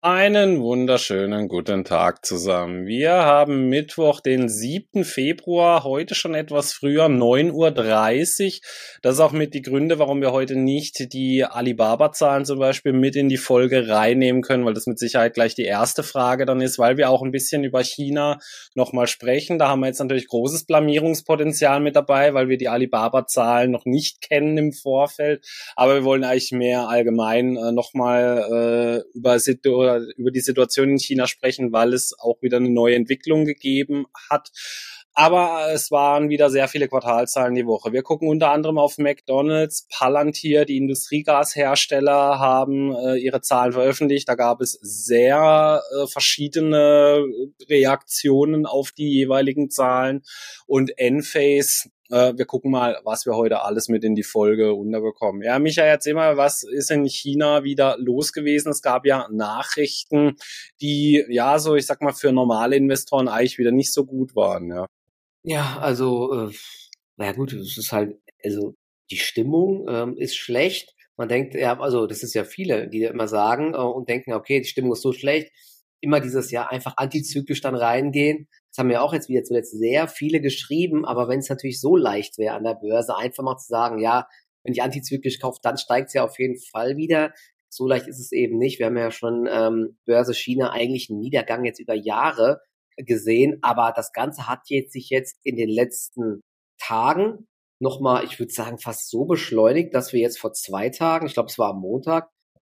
Einen wunderschönen guten Tag zusammen. Wir haben Mittwoch, den 7. Februar, heute schon etwas früher, 9.30 Uhr. Das ist auch mit die Gründe, warum wir heute nicht die Alibaba-Zahlen zum Beispiel mit in die Folge reinnehmen können, weil das mit Sicherheit gleich die erste Frage dann ist, weil wir auch ein bisschen über China nochmal sprechen. Da haben wir jetzt natürlich großes Blamierungspotenzial mit dabei, weil wir die Alibaba-Zahlen noch nicht kennen im Vorfeld. Aber wir wollen eigentlich mehr allgemein äh, nochmal äh, über Situation über die Situation in China sprechen, weil es auch wieder eine neue Entwicklung gegeben hat. Aber es waren wieder sehr viele Quartalzahlen die Woche. Wir gucken unter anderem auf McDonald's, Palantir, die Industriegashersteller haben äh, ihre Zahlen veröffentlicht. Da gab es sehr äh, verschiedene Reaktionen auf die jeweiligen Zahlen. Und Enphase äh, wir gucken mal, was wir heute alles mit in die Folge unterbekommen. Ja, Michael, erzähl mal, was ist in China wieder los gewesen? Es gab ja Nachrichten, die, ja, so, ich sag mal, für normale Investoren eigentlich wieder nicht so gut waren, ja. Ja, also, äh, naja gut, es ist halt, also die Stimmung ähm, ist schlecht. Man denkt, ja, also das ist ja viele, die immer sagen äh, und denken, okay, die Stimmung ist so schlecht, immer dieses Jahr einfach antizyklisch dann reingehen. Das haben ja auch jetzt wieder zuletzt sehr viele geschrieben, aber wenn es natürlich so leicht wäre an der Börse, einfach mal zu sagen, ja, wenn ich antizyklisch kaufe, dann steigt es ja auf jeden Fall wieder. So leicht ist es eben nicht. Wir haben ja schon ähm, Börse China eigentlich einen Niedergang jetzt über Jahre gesehen, aber das Ganze hat jetzt sich jetzt in den letzten Tagen nochmal, ich würde sagen, fast so beschleunigt, dass wir jetzt vor zwei Tagen, ich glaube, es war am Montag,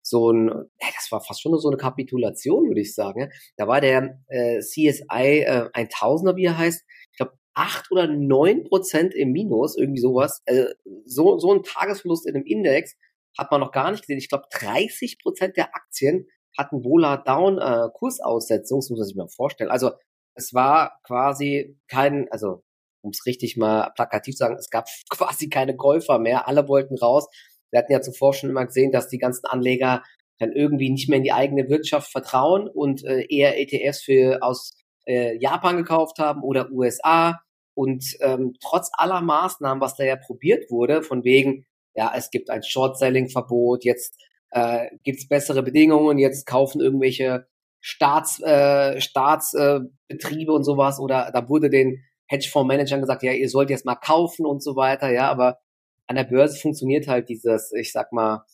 so ein, das war fast schon so eine Kapitulation, würde ich sagen. Da war der äh, CSI äh, 1000er, wie er heißt, ich glaube, acht oder neun Prozent im Minus, irgendwie sowas. Äh, so, so ein Tagesverlust in einem Index hat man noch gar nicht gesehen. Ich glaube, 30 Prozent der Aktien hatten Vola Down äh, Kursaussetzung, das muss man sich mal vorstellen. Also es war quasi kein, also um es richtig mal plakativ zu sagen, es gab quasi keine Käufer mehr, alle wollten raus. Wir hatten ja zuvor schon immer gesehen, dass die ganzen Anleger dann irgendwie nicht mehr in die eigene Wirtschaft vertrauen und äh, eher ETFs für aus äh, Japan gekauft haben oder USA. Und ähm, trotz aller Maßnahmen, was da ja probiert wurde, von wegen, ja, es gibt ein Short-Selling-Verbot, jetzt äh, gibt es bessere Bedingungen, jetzt kaufen irgendwelche Staats, äh, Staatsbetriebe äh, und sowas oder da wurde den Hedgefondsmanagern gesagt, ja, ihr sollt jetzt mal kaufen und so weiter, ja, aber an der Börse funktioniert halt dieses, ich sag mal,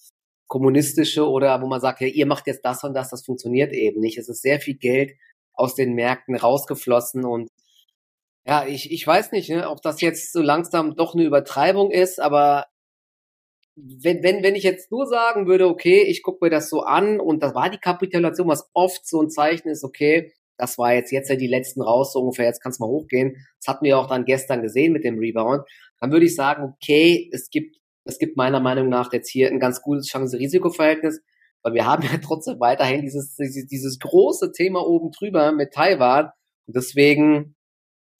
kommunistische oder wo man sagt, ja, ihr macht jetzt das und das, das funktioniert eben nicht. Es ist sehr viel Geld aus den Märkten rausgeflossen und ja, ich, ich weiß nicht, ne, ob das jetzt so langsam doch eine Übertreibung ist, aber wenn, wenn, wenn ich jetzt nur sagen würde, okay, ich gucke mir das so an und das war die Kapitulation, was oft so ein Zeichen ist, okay, das war jetzt jetzt ja die letzten raus, so ungefähr, jetzt kann es mal hochgehen. Das hatten wir auch dann gestern gesehen mit dem Rebound dann würde ich sagen, okay, es gibt, es gibt meiner Meinung nach jetzt hier ein ganz gutes Chance-Risiko-Verhältnis, weil wir haben ja trotzdem weiterhin dieses, dieses, dieses große Thema oben drüber mit Taiwan. Und deswegen,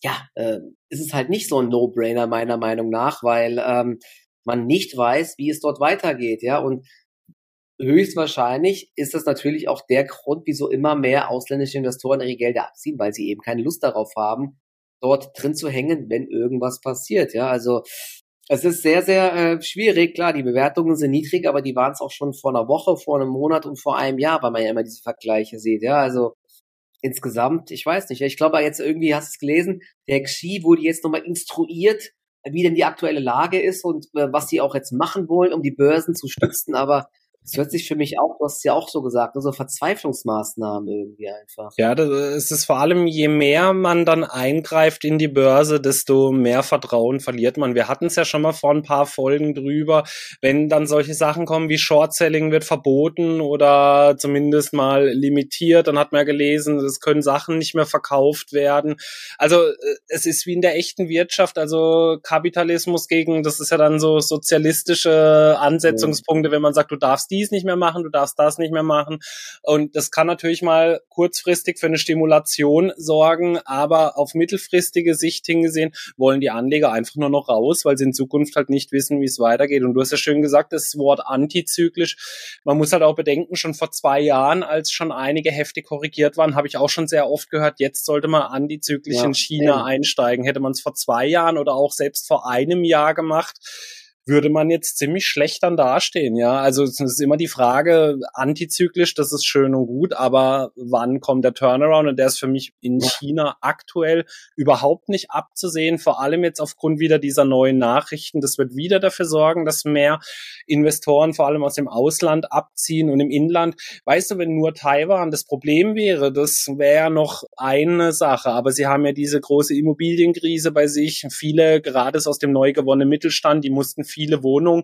ja, äh, ist es halt nicht so ein No-Brainer meiner Meinung nach, weil ähm, man nicht weiß, wie es dort weitergeht, ja. Und höchstwahrscheinlich ist das natürlich auch der Grund, wieso immer mehr ausländische Investoren ihre Gelder abziehen, weil sie eben keine Lust darauf haben, dort drin zu hängen, wenn irgendwas passiert. Ja, also es ist sehr, sehr äh, schwierig. Klar, die Bewertungen sind niedrig, aber die waren es auch schon vor einer Woche, vor einem Monat und vor einem Jahr, weil man ja immer diese Vergleiche sieht. Ja, also insgesamt, ich weiß nicht. Ich glaube, jetzt irgendwie hast du es gelesen, der Xi wurde jetzt nochmal instruiert, wie denn die aktuelle Lage ist und äh, was sie auch jetzt machen wollen, um die Börsen zu stützen. Aber das hört sich für mich auch, du hast es ja auch so gesagt, so Verzweiflungsmaßnahmen irgendwie einfach. Ja, es ist vor allem, je mehr man dann eingreift in die Börse, desto mehr Vertrauen verliert man. Wir hatten es ja schon mal vor ein paar Folgen drüber, wenn dann solche Sachen kommen wie Short-Selling wird verboten oder zumindest mal limitiert, dann hat man ja gelesen, es können Sachen nicht mehr verkauft werden. Also äh, es ist wie in der echten Wirtschaft, also Kapitalismus gegen, das ist ja dann so sozialistische Ansetzungspunkte, wenn man sagt, du darfst dies nicht mehr machen, du darfst das nicht mehr machen. Und das kann natürlich mal kurzfristig für eine Stimulation sorgen, aber auf mittelfristige Sicht hingesehen wollen die Anleger einfach nur noch raus, weil sie in Zukunft halt nicht wissen, wie es weitergeht. Und du hast ja schön gesagt, das Wort antizyklisch. Man muss halt auch bedenken, schon vor zwei Jahren, als schon einige Hefte korrigiert waren, habe ich auch schon sehr oft gehört, jetzt sollte man antizyklisch ja, in China eben. einsteigen. Hätte man es vor zwei Jahren oder auch selbst vor einem Jahr gemacht, würde man jetzt ziemlich schlecht dann dastehen, ja. Also es ist immer die Frage, antizyklisch, das ist schön und gut, aber wann kommt der Turnaround? Und der ist für mich in China aktuell überhaupt nicht abzusehen, vor allem jetzt aufgrund wieder dieser neuen Nachrichten. Das wird wieder dafür sorgen, dass mehr Investoren vor allem aus dem Ausland abziehen und im Inland. Weißt du, wenn nur Taiwan das Problem wäre, das wäre noch eine Sache, aber sie haben ja diese große Immobilienkrise bei sich. Viele, gerade aus dem neu gewonnenen Mittelstand, die mussten viele Wohnungen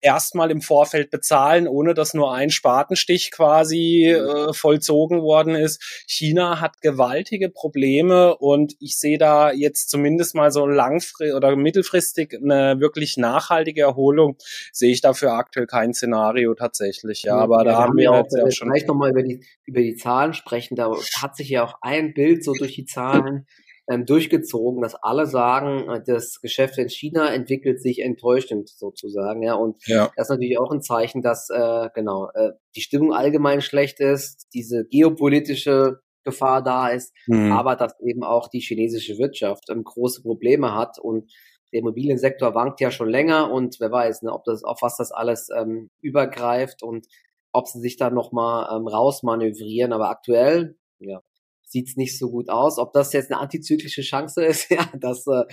erstmal im Vorfeld bezahlen, ohne dass nur ein Spatenstich quasi äh, vollzogen worden ist. China hat gewaltige Probleme und ich sehe da jetzt zumindest mal so langfristig oder mittelfristig eine wirklich nachhaltige Erholung, sehe ich dafür aktuell kein Szenario tatsächlich. Ja, aber ja, da haben wir, jetzt ja schon. Vielleicht nochmal über die, über die Zahlen sprechen. Da hat sich ja auch ein Bild so durch die Zahlen ähm, durchgezogen, dass alle sagen, äh, das Geschäft in China entwickelt sich enttäuschend sozusagen, ja. Und ja. das ist natürlich auch ein Zeichen, dass äh, genau äh, die Stimmung allgemein schlecht ist, diese geopolitische Gefahr da ist, mhm. aber dass eben auch die chinesische Wirtschaft ähm, große Probleme hat und der Immobiliensektor wankt ja schon länger und wer weiß, ne, ob das auf was das alles ähm, übergreift und ob sie sich da noch mal ähm, rausmanövrieren. Aber aktuell, ja, sieht's nicht so gut aus. Ob das jetzt eine antizyklische Chance ist, ja, das äh,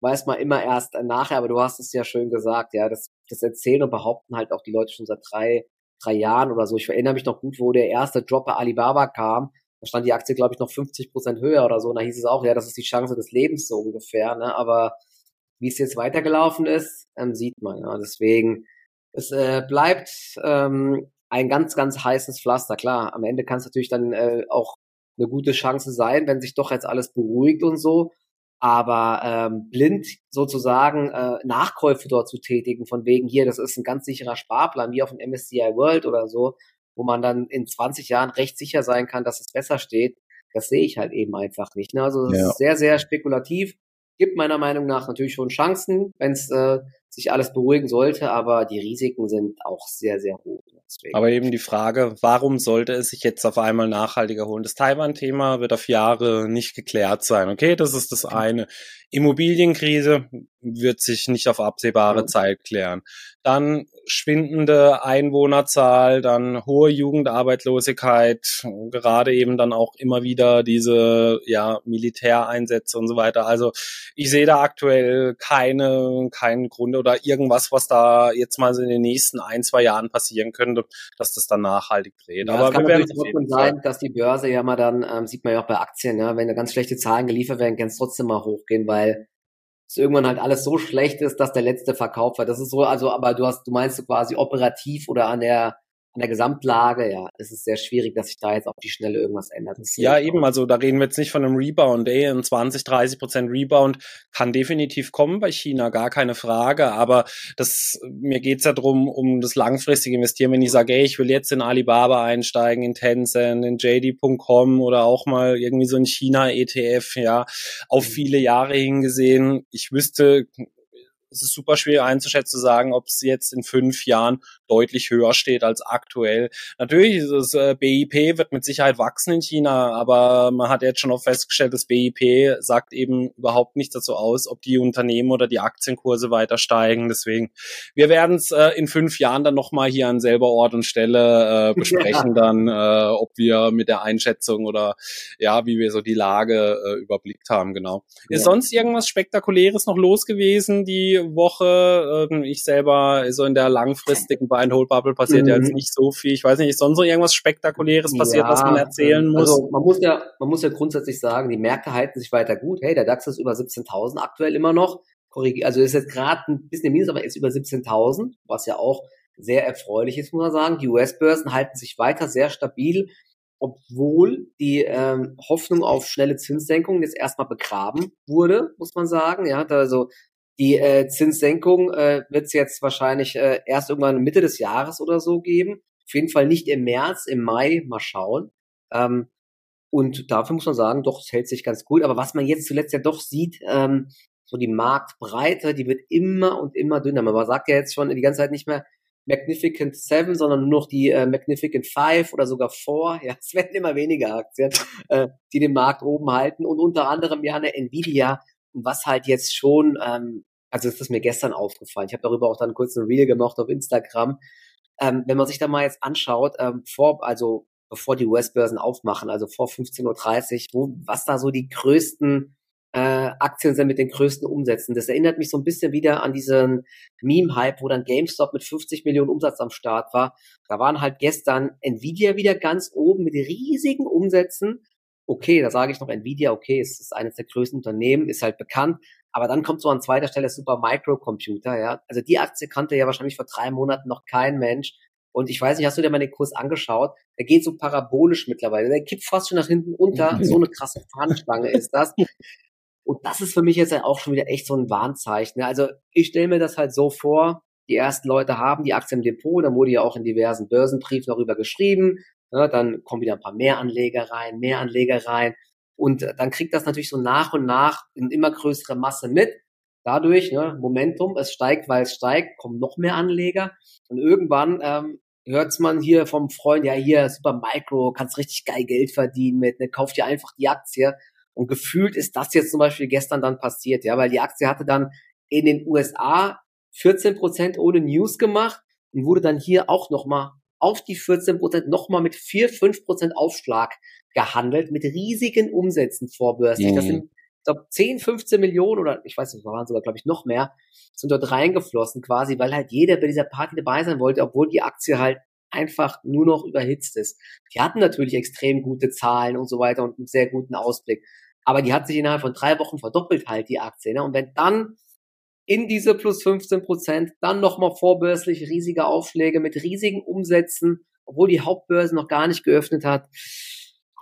weiß man immer erst äh, nachher, aber du hast es ja schön gesagt, ja, das, das erzählen und behaupten halt auch die Leute schon seit drei, drei Jahren oder so. Ich erinnere mich noch gut, wo der erste Drop bei Alibaba kam, da stand die Aktie, glaube ich, noch 50 Prozent höher oder so. Und da hieß es auch, ja, das ist die Chance des Lebens so ungefähr. Ne? Aber wie es jetzt weitergelaufen ist, ähm, sieht man. Ja. Deswegen, es äh, bleibt ähm, ein ganz, ganz heißes Pflaster. Klar, am Ende kann es natürlich dann äh, auch eine gute Chance sein, wenn sich doch jetzt alles beruhigt und so. Aber ähm, blind sozusagen äh, Nachkäufe dort zu tätigen, von wegen hier, das ist ein ganz sicherer Sparplan, wie auf dem MSCI World oder so, wo man dann in 20 Jahren recht sicher sein kann, dass es besser steht, das sehe ich halt eben einfach nicht. Ne? Also es ja. ist sehr, sehr spekulativ. Gibt meiner Meinung nach natürlich schon Chancen, wenn es äh, sich alles beruhigen sollte, aber die Risiken sind auch sehr, sehr hoch. Deswegen. Aber eben die Frage, warum sollte es sich jetzt auf einmal nachhaltiger holen? Das Taiwan-Thema wird auf Jahre nicht geklärt sein. Okay, das ist das eine. Immobilienkrise wird sich nicht auf absehbare. Zeit klären. Dann schwindende Einwohnerzahl, dann hohe Jugendarbeitslosigkeit, gerade eben dann auch immer wieder diese ja, Militäreinsätze und so weiter. Also ich sehe da aktuell keine, keinen Grund oder irgendwas, was da jetzt mal in den nächsten ein, zwei Jahren passieren könnte, dass das dann nachhaltig dreht. Ja, Aber es kann wir natürlich trotzdem sein, dass die Börse ja mal dann, ähm, sieht man ja auch bei Aktien, ja, wenn da ganz schlechte Zahlen geliefert werden, kann es trotzdem mal hochgehen, weil es irgendwann halt alles so schlecht ist, dass der letzte Verkauf war. Das ist so, also, aber du hast, du meinst du quasi operativ oder an der an der Gesamtlage, ja, es ist sehr schwierig, dass sich da jetzt auf die Schnelle irgendwas ändert. Ja, eben, also da reden wir jetzt nicht von einem Rebound, ey, ein 20, 30 Prozent Rebound kann definitiv kommen bei China, gar keine Frage, aber das, mir geht's ja drum, um das langfristige Investieren, wenn ich sage, ey, ich will jetzt in Alibaba einsteigen, in Tencent, in JD.com oder auch mal irgendwie so ein China-ETF, ja, auf mhm. viele Jahre hingesehen, ich wüsste, es ist super schwer einzuschätzen, zu sagen, ob es jetzt in fünf Jahren deutlich höher steht als aktuell. Natürlich ist es, äh, BIP wird mit Sicherheit wachsen in China, aber man hat jetzt schon auch festgestellt, dass BIP sagt eben überhaupt nicht dazu aus, ob die Unternehmen oder die Aktienkurse weiter steigen. Deswegen, wir werden es äh, in fünf Jahren dann nochmal hier an selber Ort und Stelle äh, besprechen, ja. dann, äh, ob wir mit der Einschätzung oder ja, wie wir so die Lage äh, überblickt haben, genau. Ja. Ist sonst irgendwas Spektakuläres noch los gewesen, die Woche. Ähm, ich selber so in der langfristigen Buy and Hold Bubble passiert mhm. ja jetzt mhm. nicht so viel. Ich weiß nicht, ist sonst noch irgendwas Spektakuläres passiert, ja, was man erzählen muss? Also man muss ja, man muss ja grundsätzlich sagen, die Märkte halten sich weiter gut. Hey, der DAX ist über 17.000 aktuell immer noch. Also ist jetzt gerade ein bisschen im Minus, aber ist über 17.000, was ja auch sehr erfreulich ist, muss man sagen. Die US-Börsen halten sich weiter sehr stabil obwohl die ähm, Hoffnung auf schnelle Zinssenkungen jetzt erstmal begraben wurde, muss man sagen. Ja, also die äh, Zinssenkung äh, wird es jetzt wahrscheinlich äh, erst irgendwann Mitte des Jahres oder so geben. Auf jeden Fall nicht im März, im Mai, mal schauen. Ähm, und dafür muss man sagen, doch, es hält sich ganz gut. Aber was man jetzt zuletzt ja doch sieht, ähm, so die Marktbreite, die wird immer und immer dünner. Man sagt ja jetzt schon die ganze Zeit nicht mehr Magnificent Seven, sondern nur noch die äh, Magnificent Five oder sogar Four. Ja, es werden immer weniger Aktien, äh, die den Markt oben halten. Und unter anderem ja eine Nvidia, was halt jetzt schon ähm, also ist das mir gestern aufgefallen. Ich habe darüber auch dann kurz ein Reel gemacht auf Instagram. Ähm, wenn man sich da mal jetzt anschaut, ähm, vor, also bevor die US-Börsen aufmachen, also vor 15.30 Uhr, wo, was da so die größten äh, Aktien sind mit den größten Umsätzen. Das erinnert mich so ein bisschen wieder an diesen Meme-Hype, wo dann GameStop mit 50 Millionen Umsatz am Start war. Da waren halt gestern Nvidia wieder ganz oben mit riesigen Umsätzen. Okay, da sage ich noch Nvidia, okay, es ist eines der größten Unternehmen, ist halt bekannt. Aber dann kommt so an zweiter Stelle Super Microcomputer, ja. Also die Aktie kannte ja wahrscheinlich vor drei Monaten noch kein Mensch. Und ich weiß nicht, hast du dir mal den Kurs angeschaut? Der geht so parabolisch mittlerweile. Der kippt fast schon nach hinten unter. So eine krasse Fahnenstange ist das. Und das ist für mich jetzt auch schon wieder echt so ein Warnzeichen. Also ich stelle mir das halt so vor, die ersten Leute haben die Aktie im Depot, dann wurde ja auch in diversen Börsenbriefen darüber geschrieben, ne? dann kommen wieder ein paar mehr Anleger rein, mehr Anleger rein und dann kriegt das natürlich so nach und nach in immer größere Masse mit. Dadurch, ne, Momentum, es steigt, weil es steigt, kommen noch mehr Anleger und irgendwann ähm, hört man hier vom Freund, ja hier, super Micro, kannst richtig geil Geld verdienen mit, ne, kauf dir einfach die Aktie und gefühlt ist das jetzt zum Beispiel gestern dann passiert, ja, weil die Aktie hatte dann in den USA 14 Prozent ohne News gemacht und wurde dann hier auch nochmal auf die 14 Prozent nochmal mit 4, 5 Prozent Aufschlag gehandelt, mit riesigen Umsätzen vorbörslich. Mhm. Das sind, ich glaube, 10, 15 Millionen oder ich weiß nicht, waren sogar, glaube ich, noch mehr, sind dort reingeflossen quasi, weil halt jeder bei dieser Party dabei sein wollte, obwohl die Aktie halt einfach nur noch überhitzt ist. Die hatten natürlich extrem gute Zahlen und so weiter und einen sehr guten Ausblick. Aber die hat sich innerhalb von drei Wochen verdoppelt halt, die Aktie. Ne? Und wenn dann in diese plus 15 Prozent dann nochmal vorbörslich riesige Aufschläge mit riesigen Umsätzen, obwohl die Hauptbörse noch gar nicht geöffnet hat.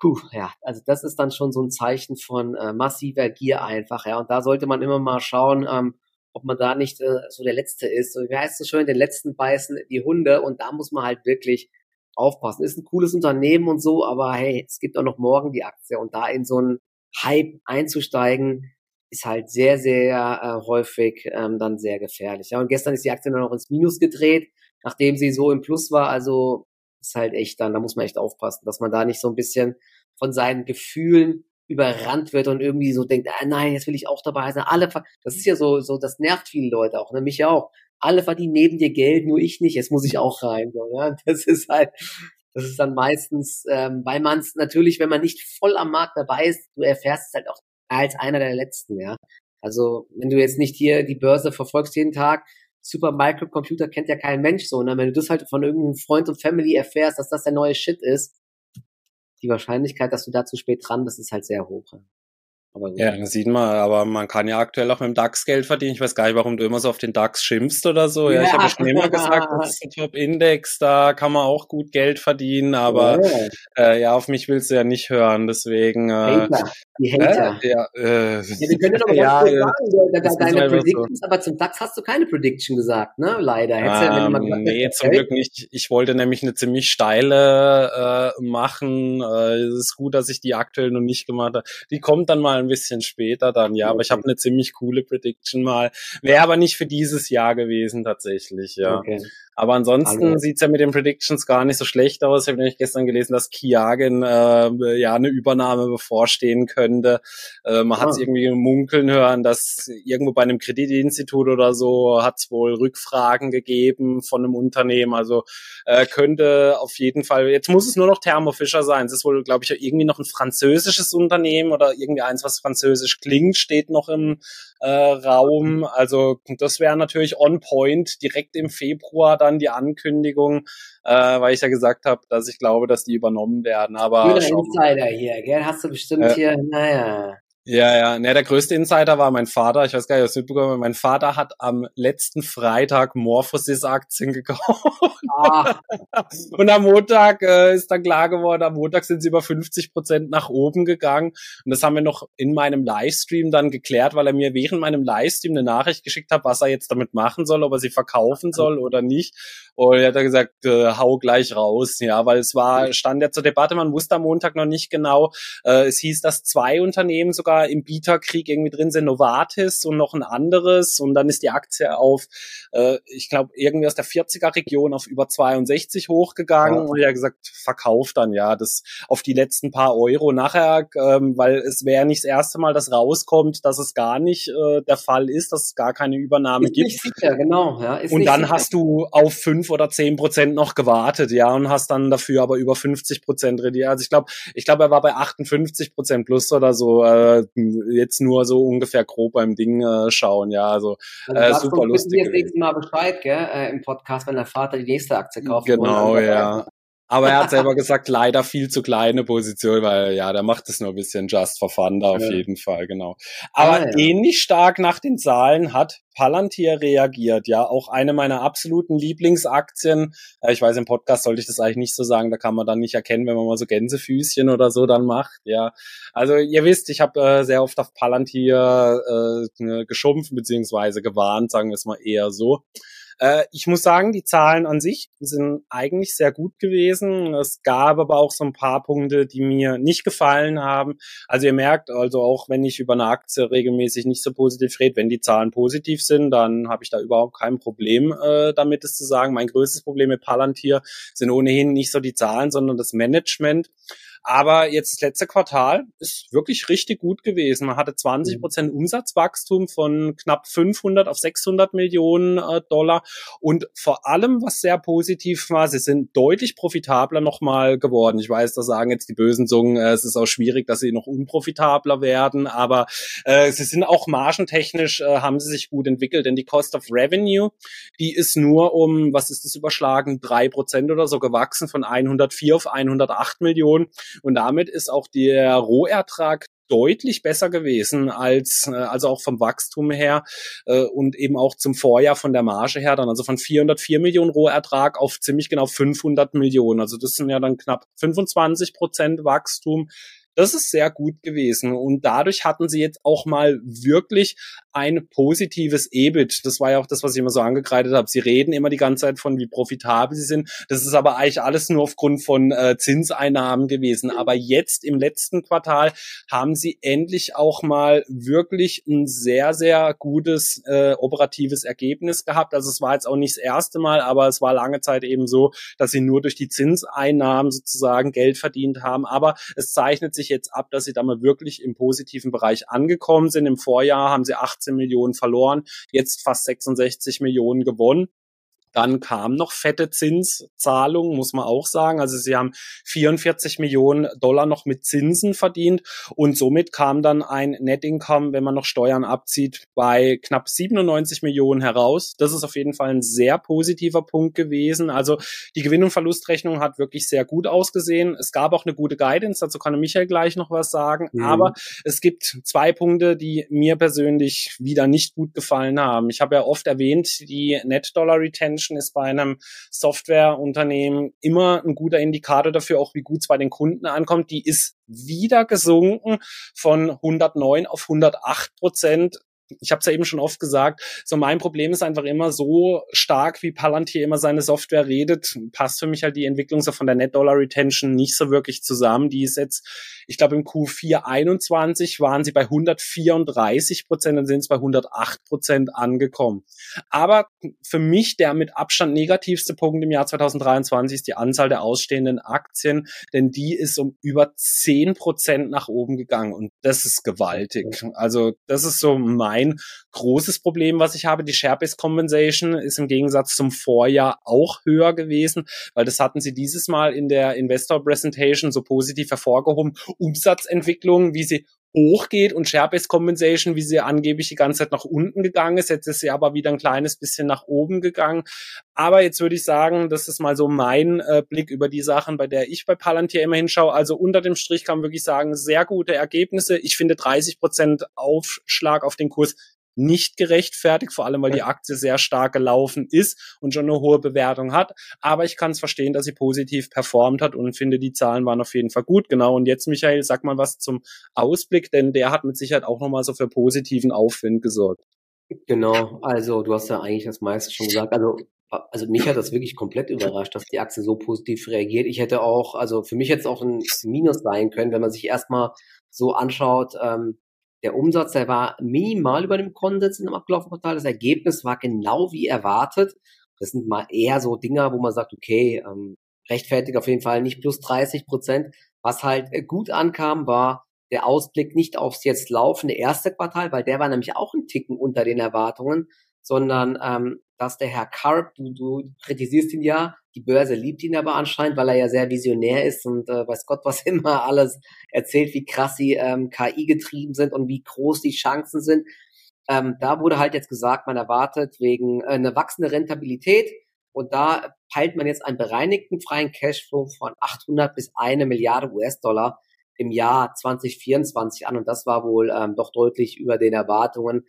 Puh, ja, also das ist dann schon so ein Zeichen von äh, massiver Gier einfach, ja. Und da sollte man immer mal schauen, ähm, ob man da nicht äh, so der Letzte ist. So, wie heißt es schön, den Letzten beißen die Hunde und da muss man halt wirklich aufpassen. Ist ein cooles Unternehmen und so, aber hey, es gibt auch noch morgen die Aktie und da in so einen Hype einzusteigen, ist halt sehr, sehr äh, häufig ähm, dann sehr gefährlich. Ja, und gestern ist die Aktie dann noch ins Minus gedreht, nachdem sie so im Plus war. Also ist halt echt dann, da muss man echt aufpassen, dass man da nicht so ein bisschen von seinen Gefühlen überrannt wird und irgendwie so denkt, ah, nein, jetzt will ich auch dabei sein. Alle, das ist ja so, so, das nervt viele Leute auch, ne? mich auch. Alle verdienen neben dir Geld, nur ich nicht. Jetzt muss ich auch rein. So, ja? Das ist halt, das ist dann meistens, ähm, weil man es natürlich, wenn man nicht voll am Markt dabei ist, du erfährst es halt auch als einer der letzten, ja. Also wenn du jetzt nicht hier die Börse verfolgst jeden Tag, Super Microcomputer kennt ja kein Mensch so, ne? Wenn du das halt von irgendeinem Freund und Family erfährst, dass das der neue Shit ist, die Wahrscheinlichkeit, dass du da zu spät dran bist, ist halt sehr hoch. Ja. Aber ja, das sieht man, aber man kann ja aktuell auch mit dem DAX Geld verdienen. Ich weiß gar nicht, warum du immer so auf den DAX schimpfst oder so. Ja, ja. ich habe schon immer gesagt, das ist ein Top-Index, da kann man auch gut Geld verdienen, aber oh. äh, ja, auf mich willst du ja nicht hören, deswegen. Äh, Hater. Die Hater. Äh, ja, äh, ja, wir können doch mal ja, kurz sagen, deine Predictions, aber zum DAX hast du keine Prediction gesagt, ne? Leider. Ähm, ja, gesagt, nee, zum Glück nicht. Ich wollte nämlich eine ziemlich steile äh, machen. Äh, es ist gut, dass ich die aktuell noch nicht gemacht habe. Die kommt dann mal ein bisschen später dann, ja. Okay. Aber ich habe eine ziemlich coole Prediction mal. Wäre aber nicht für dieses Jahr gewesen tatsächlich, ja. Okay. Aber ansonsten also. sieht's ja mit den Predictions gar nicht so schlecht aus. Ich habe nämlich gestern gelesen, dass Kiagen äh, ja eine Übernahme bevorstehen könnte. Äh, man ah. hat es irgendwie munkeln hören, dass irgendwo bei einem Kreditinstitut oder so hat es wohl Rückfragen gegeben von einem Unternehmen. Also äh, könnte auf jeden Fall, jetzt muss es nur noch Thermo Fischer sein. Es ist wohl, glaube ich, irgendwie noch ein französisches Unternehmen oder irgendwie eins, was französisch klingt, steht noch im äh, Raum. Also das wäre natürlich on point direkt im Februar dann die Ankündigung, äh, weil ich ja gesagt habe, dass ich glaube, dass die übernommen werden. Aber Insider hier, gell? Hast du bestimmt äh, hier, naja. Ja, ja. Ne, der größte Insider war mein Vater. Ich weiß gar nicht, was mitbekommen Mein Vater hat am letzten Freitag Morphosis-Aktien gekauft. Ah. Und am Montag äh, ist dann klar geworden, am Montag sind sie über 50 Prozent nach oben gegangen. Und das haben wir noch in meinem Livestream dann geklärt, weil er mir während meinem Livestream eine Nachricht geschickt hat, was er jetzt damit machen soll, ob er sie verkaufen soll oder nicht. Und er hat er gesagt, äh, hau gleich raus. Ja, weil es war, stand ja zur Debatte, man wusste am Montag noch nicht genau. Äh, es hieß, dass zwei Unternehmen sogar da im Bieterkrieg irgendwie drin sind, Novartis und noch ein anderes und dann ist die Aktie auf, äh, ich glaube, irgendwie aus der 40er Region auf über 62 hochgegangen ja. und er hat gesagt, verkauft dann ja das auf die letzten paar Euro nachher, ähm, weil es wäre nicht das erste Mal, dass rauskommt, dass es gar nicht äh, der Fall ist, dass es gar keine Übernahme ist gibt. Sicher, genau. Ja, und dann sicher. hast du auf fünf oder zehn Prozent noch gewartet, ja, und hast dann dafür aber über 50 Prozent rediert. Also ich glaube, ich glaube, er war bei 58 Prozent plus oder so. Äh, jetzt nur so ungefähr grob beim Ding äh, schauen, ja, also, also äh, super lustig. Jetzt nächstes Mal Bescheid, gell, äh, im Podcast, wenn der Vater die nächste Aktie kauft. Genau, ja. Aber er hat selber gesagt, leider viel zu kleine Position, weil ja, der macht es nur ein bisschen just for fun da auf ja. jeden Fall, genau. Aber ah, ja. ähnlich stark nach den Zahlen hat Palantir reagiert, ja, auch eine meiner absoluten Lieblingsaktien. Äh, ich weiß, im Podcast sollte ich das eigentlich nicht so sagen, da kann man dann nicht erkennen, wenn man mal so Gänsefüßchen oder so dann macht, ja. Also ihr wisst, ich habe äh, sehr oft auf Palantir äh, geschumpft beziehungsweise gewarnt, sagen wir es mal eher so. Äh, ich muss sagen, die Zahlen an sich sind eigentlich sehr gut gewesen. Es gab aber auch so ein paar Punkte, die mir nicht gefallen haben. Also ihr merkt also auch, wenn ich über eine Aktie regelmäßig nicht so positiv rede, wenn die Zahlen positiv sind, dann habe ich da überhaupt kein Problem äh, damit, es zu sagen. Mein größtes Problem mit Palantir sind ohnehin nicht so die Zahlen, sondern das Management. Aber jetzt das letzte Quartal ist wirklich richtig gut gewesen. Man hatte 20 mhm. Prozent Umsatzwachstum von knapp 500 auf 600 Millionen äh, Dollar. Und vor allem, was sehr positiv war, sie sind deutlich profitabler nochmal geworden. Ich weiß, da sagen jetzt die bösen Zungen, äh, es ist auch schwierig, dass sie noch unprofitabler werden, aber äh, sie sind auch margentechnisch, äh, haben sie sich gut entwickelt, denn die Cost of Revenue, die ist nur um, was ist das überschlagen, drei Prozent oder so gewachsen von 104 auf 108 Millionen. Und damit ist auch der Rohertrag deutlich besser gewesen als äh, also auch vom Wachstum her äh, und eben auch zum Vorjahr von der Marge her dann also von 404 Millionen Rohertrag auf ziemlich genau 500 Millionen. Also das sind ja dann knapp 25 Prozent Wachstum das ist sehr gut gewesen. Und dadurch hatten sie jetzt auch mal wirklich ein positives EBIT. Das war ja auch das, was ich immer so angekreidet habe. Sie reden immer die ganze Zeit von, wie profitabel sie sind. Das ist aber eigentlich alles nur aufgrund von äh, Zinseinnahmen gewesen. Aber jetzt im letzten Quartal haben sie endlich auch mal wirklich ein sehr, sehr gutes äh, operatives Ergebnis gehabt. Also es war jetzt auch nicht das erste Mal, aber es war lange Zeit eben so, dass sie nur durch die Zinseinnahmen sozusagen Geld verdient haben. Aber es zeichnet sich jetzt ab, dass sie da mal wirklich im positiven Bereich angekommen sind. Im Vorjahr haben sie 18 Millionen verloren, jetzt fast 66 Millionen gewonnen. Dann kam noch fette Zinszahlungen, muss man auch sagen. Also sie haben 44 Millionen Dollar noch mit Zinsen verdient und somit kam dann ein Net Income, wenn man noch Steuern abzieht, bei knapp 97 Millionen heraus. Das ist auf jeden Fall ein sehr positiver Punkt gewesen. Also die Gewinn- und Verlustrechnung hat wirklich sehr gut ausgesehen. Es gab auch eine gute Guidance, dazu kann Michael gleich noch was sagen. Mhm. Aber es gibt zwei Punkte, die mir persönlich wieder nicht gut gefallen haben. Ich habe ja oft erwähnt, die Net Retention ist bei einem Softwareunternehmen immer ein guter Indikator dafür, auch wie gut es bei den Kunden ankommt. Die ist wieder gesunken von 109 auf 108 Prozent ich habe es ja eben schon oft gesagt, so mein Problem ist einfach immer so stark, wie Palantir immer seine Software redet, passt für mich halt die Entwicklung so von der Net Dollar Retention nicht so wirklich zusammen. Die ist jetzt, ich glaube im Q4 21 waren sie bei 134 Prozent, dann sind es bei 108 Prozent angekommen. Aber für mich der mit Abstand negativste Punkt im Jahr 2023 ist die Anzahl der ausstehenden Aktien, denn die ist um über 10 Prozent nach oben gegangen und das ist gewaltig. Also das ist so mein ein großes Problem, was ich habe. Die Share-Based Compensation ist im Gegensatz zum Vorjahr auch höher gewesen, weil das hatten sie dieses Mal in der Investor Presentation so positiv hervorgehoben. Umsatzentwicklung, wie sie hochgeht und Share-Based Compensation, wie sie angeblich die ganze Zeit nach unten gegangen ist. Jetzt ist sie aber wieder ein kleines bisschen nach oben gegangen. Aber jetzt würde ich sagen, das ist mal so mein äh, Blick über die Sachen, bei der ich bei Palantir immer hinschaue. Also unter dem Strich kann man wirklich sagen, sehr gute Ergebnisse. Ich finde 30 Prozent Aufschlag auf den Kurs nicht gerechtfertigt, vor allem weil die Aktie sehr stark gelaufen ist und schon eine hohe Bewertung hat. Aber ich kann es verstehen, dass sie positiv performt hat und finde, die Zahlen waren auf jeden Fall gut. Genau. Und jetzt, Michael, sag mal was zum Ausblick, denn der hat mit Sicherheit auch nochmal so für positiven Aufwind gesorgt. Genau, also du hast ja eigentlich das meiste schon gesagt. Also also mich hat das wirklich komplett überrascht, dass die Aktie so positiv reagiert. Ich hätte auch, also für mich hätte es auch ein Minus sein können, wenn man sich erstmal so anschaut, ähm, der Umsatz, der war minimal über dem Konsens in dem abgelaufenen Quartal. Das Ergebnis war genau wie erwartet. Das sind mal eher so Dinger, wo man sagt, okay, ähm, rechtfertigt auf jeden Fall nicht plus 30 Prozent. Was halt äh, gut ankam, war der Ausblick nicht aufs jetzt laufende erste Quartal, weil der war nämlich auch ein Ticken unter den Erwartungen, sondern ähm, dass der Herr Karp, du, du kritisierst ihn ja, die Börse liebt ihn aber anscheinend, weil er ja sehr visionär ist und äh, weiß Gott was immer alles erzählt, wie krass sie ähm, KI getrieben sind und wie groß die Chancen sind. Ähm, da wurde halt jetzt gesagt, man erwartet wegen äh, eine wachsende Rentabilität und da peilt man jetzt einen bereinigten freien Cashflow von 800 bis eine Milliarde US-Dollar im Jahr 2024 an und das war wohl ähm, doch deutlich über den Erwartungen.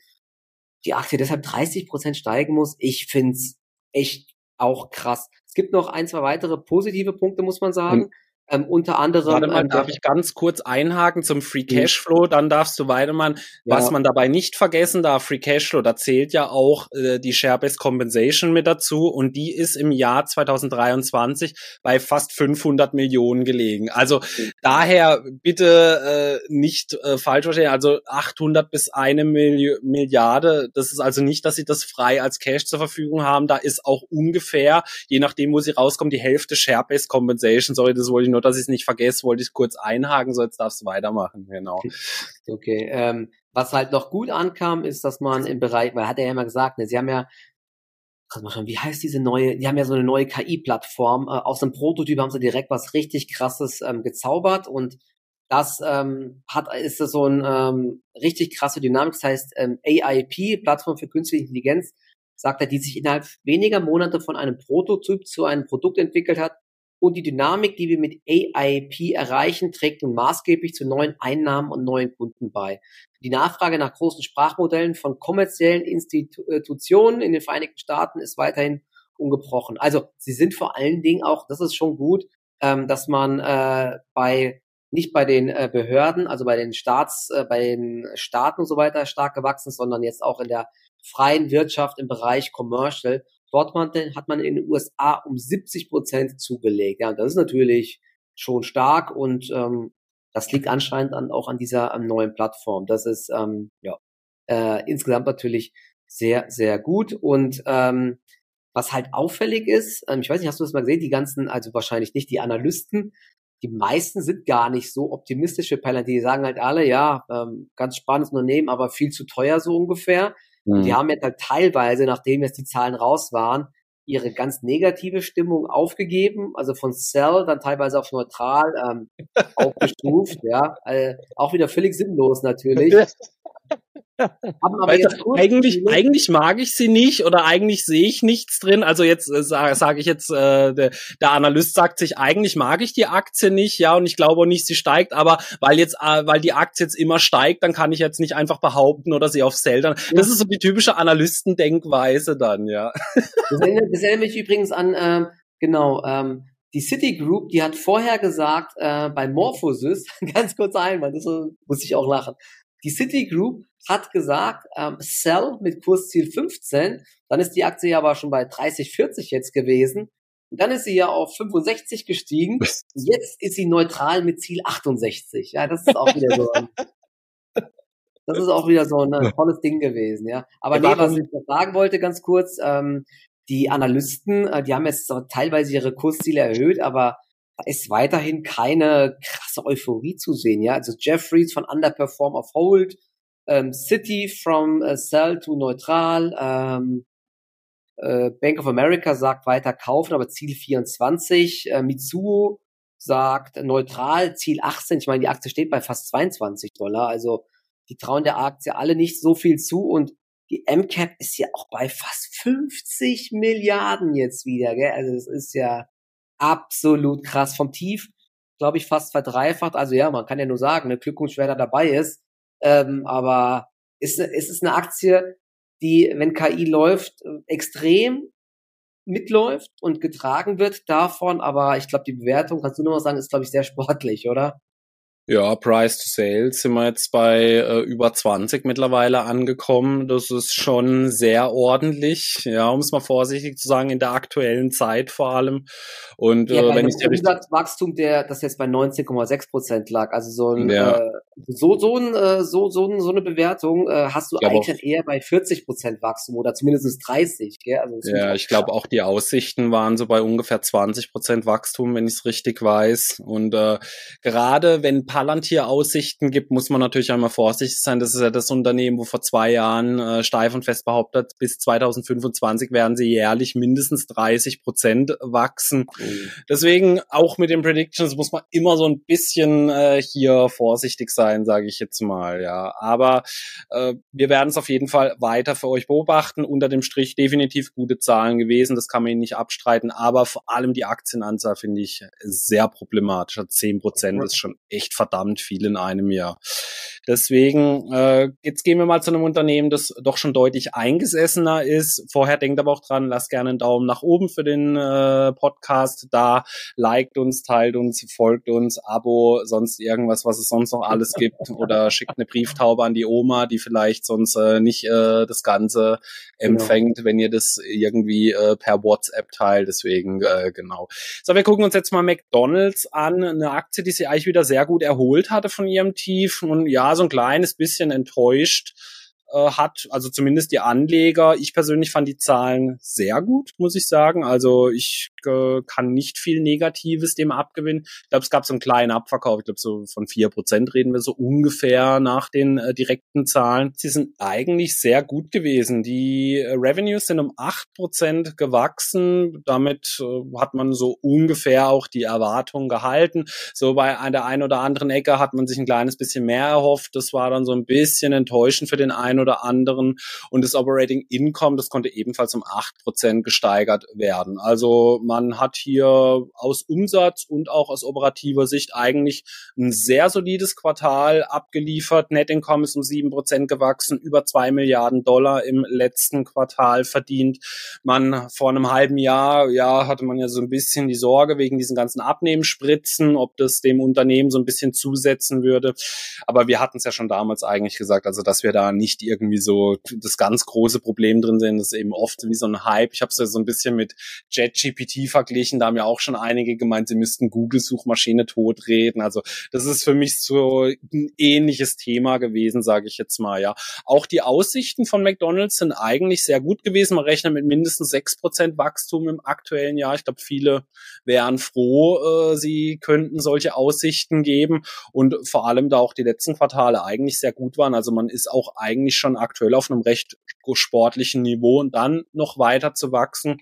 Die Aktie deshalb 30 Prozent steigen muss, ich find's echt auch krass. Es gibt noch ein, zwei weitere positive Punkte, muss man sagen. Ähm, unter anderem. Warte mal, ähm, darf ich ganz kurz einhaken zum Free Cashflow? Dann darfst du weitermachen. Ja. Was man dabei nicht vergessen darf, Free Cashflow, da zählt ja auch äh, die Share-Based Compensation mit dazu und die ist im Jahr 2023 bei fast 500 Millionen gelegen. Also mhm. daher bitte äh, nicht äh, falsch verstehen. Also 800 bis eine Milli Milliarde. Das ist also nicht, dass sie das frei als Cash zur Verfügung haben. Da ist auch ungefähr, je nachdem, wo sie rauskommen, die Hälfte Share-Based Compensation. Sorry, das wollte ich nur nur, dass ich es nicht vergesse, wollte ich kurz einhaken, so jetzt darfst du weitermachen, genau. Okay, ähm, was halt noch gut ankam, ist, dass man im Bereich, weil hat er ja immer gesagt, ne, sie haben ja wie heißt diese neue, die haben ja so eine neue KI-Plattform, äh, aus dem Prototyp haben sie direkt was richtig krasses ähm, gezaubert und das ähm, hat ist so ein ähm, richtig krasse Dynamik, das heißt ähm, AIP, Plattform für künstliche Intelligenz, sagt er, die sich innerhalb weniger Monate von einem Prototyp zu einem Produkt entwickelt hat, und die Dynamik, die wir mit AIP erreichen, trägt nun maßgeblich zu neuen Einnahmen und neuen Kunden bei. Die Nachfrage nach großen Sprachmodellen von kommerziellen Institutionen in den Vereinigten Staaten ist weiterhin ungebrochen. Also sie sind vor allen Dingen auch, das ist schon gut, ähm, dass man äh, bei nicht bei den äh, Behörden, also bei den Staats, äh, bei den Staaten und so weiter stark gewachsen sondern jetzt auch in der freien Wirtschaft im Bereich Commercial Dort hat man in den USA um 70 Prozent zugelegt. Ja, und das ist natürlich schon stark und ähm, das liegt anscheinend an, auch an dieser an neuen Plattform. Das ist ähm, ja äh, insgesamt natürlich sehr, sehr gut. Und ähm, was halt auffällig ist, ähm, ich weiß nicht, hast du das mal gesehen, die ganzen, also wahrscheinlich nicht die Analysten, die meisten sind gar nicht so optimistisch für Palantir. Die sagen halt alle, ja, ähm, ganz spannendes Unternehmen, aber viel zu teuer so ungefähr. Mhm. Die haben jetzt halt teilweise, nachdem jetzt die Zahlen raus waren, ihre ganz negative Stimmung aufgegeben, also von Cell dann teilweise auf neutral ähm, aufgestuft, ja, äh, auch wieder völlig sinnlos natürlich. weißt du, eigentlich, eigentlich mag ich sie nicht oder eigentlich sehe ich nichts drin. Also jetzt äh, sage sag ich jetzt, äh, der, der Analyst sagt sich, eigentlich mag ich die Aktie nicht, ja, und ich glaube auch nicht, sie steigt, aber weil jetzt, äh, weil die Aktie jetzt immer steigt, dann kann ich jetzt nicht einfach behaupten oder sie auf Sell dann. Das ist so die typische Analystendenkweise dann, ja. Das erinnert, das erinnert mich übrigens an, ähm, genau, ähm, die Citigroup, die hat vorher gesagt, äh, bei Morphosis, ganz kurz einmal, das muss ich auch lachen, die Citigroup hat gesagt, ähm, Sell mit Kursziel 15, dann ist die Aktie ja aber schon bei 30, 40 jetzt gewesen. Und dann ist sie ja auf 65 gestiegen. Jetzt ist sie neutral mit Ziel 68. Ja, das ist auch wieder so ein, das ist auch wieder so ein tolles Ding gewesen, ja. Aber nee, was ich noch sagen wollte, ganz kurz, ähm, die Analysten, äh, die haben jetzt teilweise ihre Kursziele erhöht, aber da ist weiterhin keine krasse Euphorie zu sehen, ja. Also Jeffries von Underperform auf Hold, ähm, City from uh, Sell to Neutral, ähm, äh, Bank of America sagt weiter kaufen, aber Ziel 24, äh, Mitsuo sagt neutral, Ziel 18. Ich meine, die Aktie steht bei fast 22 Dollar, also die trauen der Aktie alle nicht so viel zu und die MCAP ist ja auch bei fast 50 Milliarden jetzt wieder, gell? Also es ist ja absolut krass vom Tief, glaube ich, fast verdreifacht. Also ja, man kann ja nur sagen, ne, Glückwunsch, wer da dabei ist. Ähm, aber ist, ist es eine Aktie, die, wenn KI läuft, extrem mitläuft und getragen wird davon, aber ich glaube, die Bewertung, kannst du nur mal sagen, ist, glaube ich, sehr sportlich, oder? Ja, Price to Sales sind wir jetzt bei äh, über 20 mittlerweile angekommen. Das ist schon sehr ordentlich, ja, um es mal vorsichtig zu sagen, in der aktuellen Zeit vor allem. Und ja, äh, wenn ich der Umsatzwachstum, der das jetzt bei 19,6 Prozent lag, also so ein ja. äh, so so ein äh, so so, so eine Bewertung äh, hast du eigentlich eher bei 40 Prozent Wachstum oder zumindest 30. Gell? Also ja, ich glaube auch die Aussichten waren so bei ungefähr 20 Prozent Wachstum, wenn ich es richtig weiß. Und äh, gerade wenn Palantir Aussichten gibt, muss man natürlich einmal vorsichtig sein. Das ist ja das Unternehmen, wo vor zwei Jahren äh, steif und fest behauptet, bis 2025 werden sie jährlich mindestens 30 Prozent wachsen. Mhm. Deswegen auch mit den Predictions muss man immer so ein bisschen äh, hier vorsichtig sein, sage ich jetzt mal. Ja, aber äh, wir werden es auf jeden Fall weiter für euch beobachten. Unter dem Strich definitiv gute Zahlen gewesen, das kann man Ihnen nicht abstreiten. Aber vor allem die Aktienanzahl finde ich sehr problematisch. 10 Prozent ist schon echt verdammt viel in einem Jahr. Deswegen, äh, jetzt gehen wir mal zu einem Unternehmen, das doch schon deutlich eingesessener ist. Vorher denkt aber auch dran, lasst gerne einen Daumen nach oben für den äh, Podcast da. Liked uns, teilt uns, folgt uns, Abo, sonst irgendwas, was es sonst noch alles gibt. Oder schickt eine Brieftaube an die Oma, die vielleicht sonst äh, nicht äh, das Ganze genau. empfängt, genau. wenn ihr das irgendwie äh, per WhatsApp teilt. Deswegen, äh, genau. So, wir gucken uns jetzt mal McDonalds an. Eine Aktie, die sich eigentlich wieder sehr gut erholt hatte von ihrem Tief. Und ja, so ein kleines bisschen enttäuscht äh, hat, also zumindest die Anleger. Ich persönlich fand die Zahlen sehr gut, muss ich sagen. Also ich äh, kann nicht viel Negatives dem abgewinnen. Ich glaube, es gab so einen kleinen Abverkauf, ich glaube so von vier Prozent reden wir so ungefähr nach den äh, direkten Zahlen. Sie sind eigentlich sehr gut gewesen. Die äh, Revenues sind um acht Prozent gewachsen. Damit äh, hat man so ungefähr auch die Erwartungen gehalten. So bei der einen oder anderen Ecke hat man sich ein kleines bisschen mehr erhofft. Das war dann so ein bisschen enttäuschend für den einen oder anderen. Und das Operating Income, das konnte ebenfalls um acht Prozent gesteigert werden. Also man hat hier aus Umsatz und auch aus operativer Sicht eigentlich ein sehr solides Quartal abgeliefert. Net Income ist um sieben Prozent gewachsen, über zwei Milliarden Dollar im letzten Quartal verdient. Man vor einem halben Jahr, ja, hatte man ja so ein bisschen die Sorge wegen diesen ganzen Abnehmenspritzen, ob das dem Unternehmen so ein bisschen zusetzen würde. Aber wir hatten es ja schon damals eigentlich gesagt, also dass wir da nicht irgendwie so das ganz große Problem drin sehen. Das ist eben oft wie so ein Hype. Ich habe es ja so ein bisschen mit JetGPT verglichen. Da haben ja auch schon einige gemeint, sie müssten Google-Suchmaschine totreden. Also das ist für mich so ein ähnliches Thema gewesen, sage ich jetzt mal. Ja, auch die Aussichten von McDonald's sind eigentlich sehr gut gewesen. Man rechnet mit mindestens sechs Prozent Wachstum im aktuellen Jahr. Ich glaube, viele wären froh, äh, sie könnten solche Aussichten geben und vor allem da auch die letzten Quartale eigentlich sehr gut waren. Also man ist auch eigentlich schon aktuell auf einem recht sportlichen Niveau und dann noch weiter zu wachsen,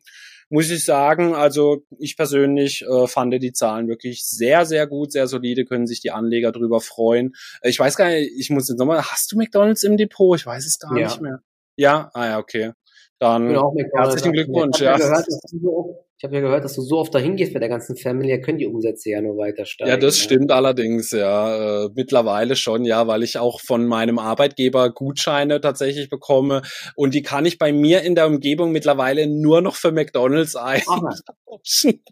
muss ich sagen, also ich persönlich äh, fand die Zahlen wirklich sehr, sehr gut, sehr solide, können sich die Anleger drüber freuen. Äh, ich weiß gar nicht, ich muss jetzt nochmal, hast du McDonalds im Depot? Ich weiß es gar ja. nicht mehr. Ja, ah ja, okay. Dann herzlichen Glückwunsch. Ja. Gehört, ich habe ja gehört, dass du so oft dahin gehst bei der ganzen Familie, können die Umsätze ja nur weiter steigen. Ja, das ne? stimmt allerdings, ja. Äh, mittlerweile schon, ja, weil ich auch von meinem Arbeitgeber Gutscheine tatsächlich bekomme. Und die kann ich bei mir in der Umgebung mittlerweile nur noch für McDonalds eintauschen.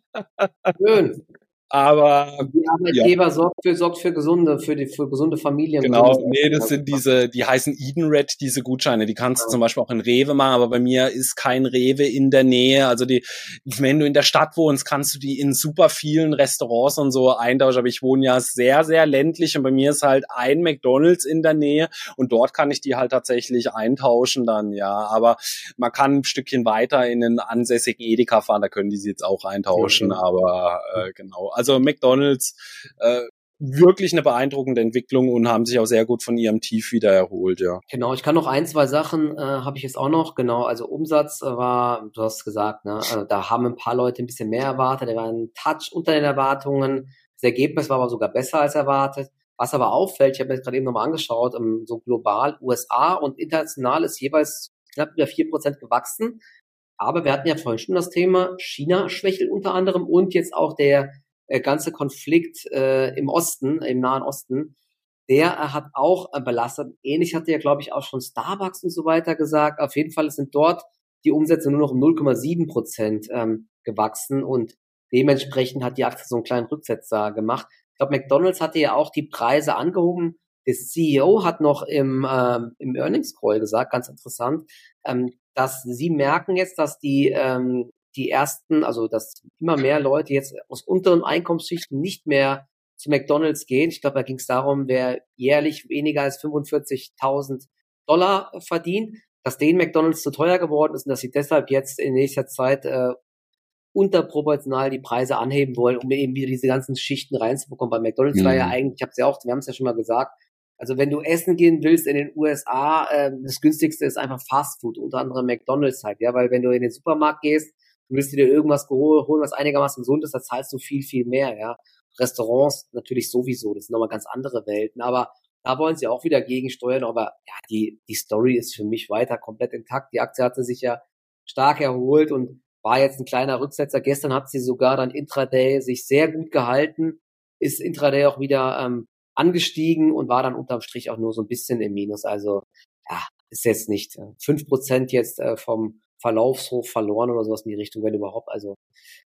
Schön. Aber die Arbeitgeber ja. sorgt für sorgt für gesunde für die für gesunde Familien. Genau, nee, das sind diese, die heißen Eden Red, diese Gutscheine. Die kannst ja. du zum Beispiel auch in Rewe machen, aber bei mir ist kein Rewe in der Nähe. Also die, wenn du in der Stadt wohnst, kannst du die in super vielen Restaurants und so eintauschen. Aber ich wohne ja sehr sehr ländlich und bei mir ist halt ein McDonald's in der Nähe und dort kann ich die halt tatsächlich eintauschen dann ja. Aber man kann ein Stückchen weiter in einen ansässigen Edeka fahren, da können die sie jetzt auch eintauschen. Ja, aber äh, genau also McDonald's äh, wirklich eine beeindruckende Entwicklung und haben sich auch sehr gut von ihrem Tief wieder erholt, ja. Genau, ich kann noch ein, zwei Sachen äh, habe ich jetzt auch noch, genau, also Umsatz war, du hast gesagt, ne, also da haben ein paar Leute ein bisschen mehr erwartet, der war ein Touch unter den Erwartungen, das Ergebnis war aber sogar besser als erwartet. Was aber auffällt, ich habe mir gerade eben nochmal angeschaut, um, so global, USA und international ist jeweils knapp über vier Prozent gewachsen. Aber wir hatten ja vorhin schon das Thema, China schwächelt unter anderem und jetzt auch der äh, ganze Konflikt äh, im Osten, im Nahen Osten, der äh, hat auch äh, belastet. Ähnlich hatte ja, glaube ich, auch schon Starbucks und so weiter gesagt. Auf jeden Fall sind dort die Umsätze nur noch um 0,7 Prozent ähm, gewachsen und dementsprechend hat die Aktie so einen kleinen Rücksetzer gemacht. Ich glaube, McDonald's hatte ja auch die Preise angehoben. Der CEO hat noch im, ähm, im Earnings Call gesagt, ganz interessant, ähm, dass sie merken jetzt, dass die ähm, die ersten, also dass immer mehr Leute jetzt aus unteren Einkommensschichten nicht mehr zu McDonald's gehen. Ich glaube, da ging es darum, wer jährlich weniger als 45.000 Dollar verdient, dass denen McDonald's zu teuer geworden ist und dass sie deshalb jetzt in nächster Zeit äh, unterproportional die Preise anheben wollen, um eben wieder diese ganzen Schichten reinzubekommen. Bei McDonald's mhm. war ja mhm. eigentlich, ich habe es ja auch, wir haben es ja schon mal gesagt, also wenn du essen gehen willst in den USA, äh, das günstigste ist einfach Fast Food, unter anderem McDonald's halt, ja, weil wenn du in den Supermarkt gehst, du willst dir irgendwas holen, was einigermaßen gesund ist, da zahlst du viel, viel mehr, ja. Restaurants natürlich sowieso, das sind nochmal ganz andere Welten, aber da wollen sie auch wieder gegensteuern, aber ja, die, die Story ist für mich weiter komplett intakt. Die Aktie hatte sich ja stark erholt und war jetzt ein kleiner Rücksetzer. Gestern hat sie sogar dann Intraday sich sehr gut gehalten, ist Intraday auch wieder ähm, angestiegen und war dann unterm Strich auch nur so ein bisschen im Minus. Also ja, ist jetzt nicht fünf äh, Prozent jetzt äh, vom Verlaufshof verloren oder sowas in die Richtung, wenn überhaupt. Also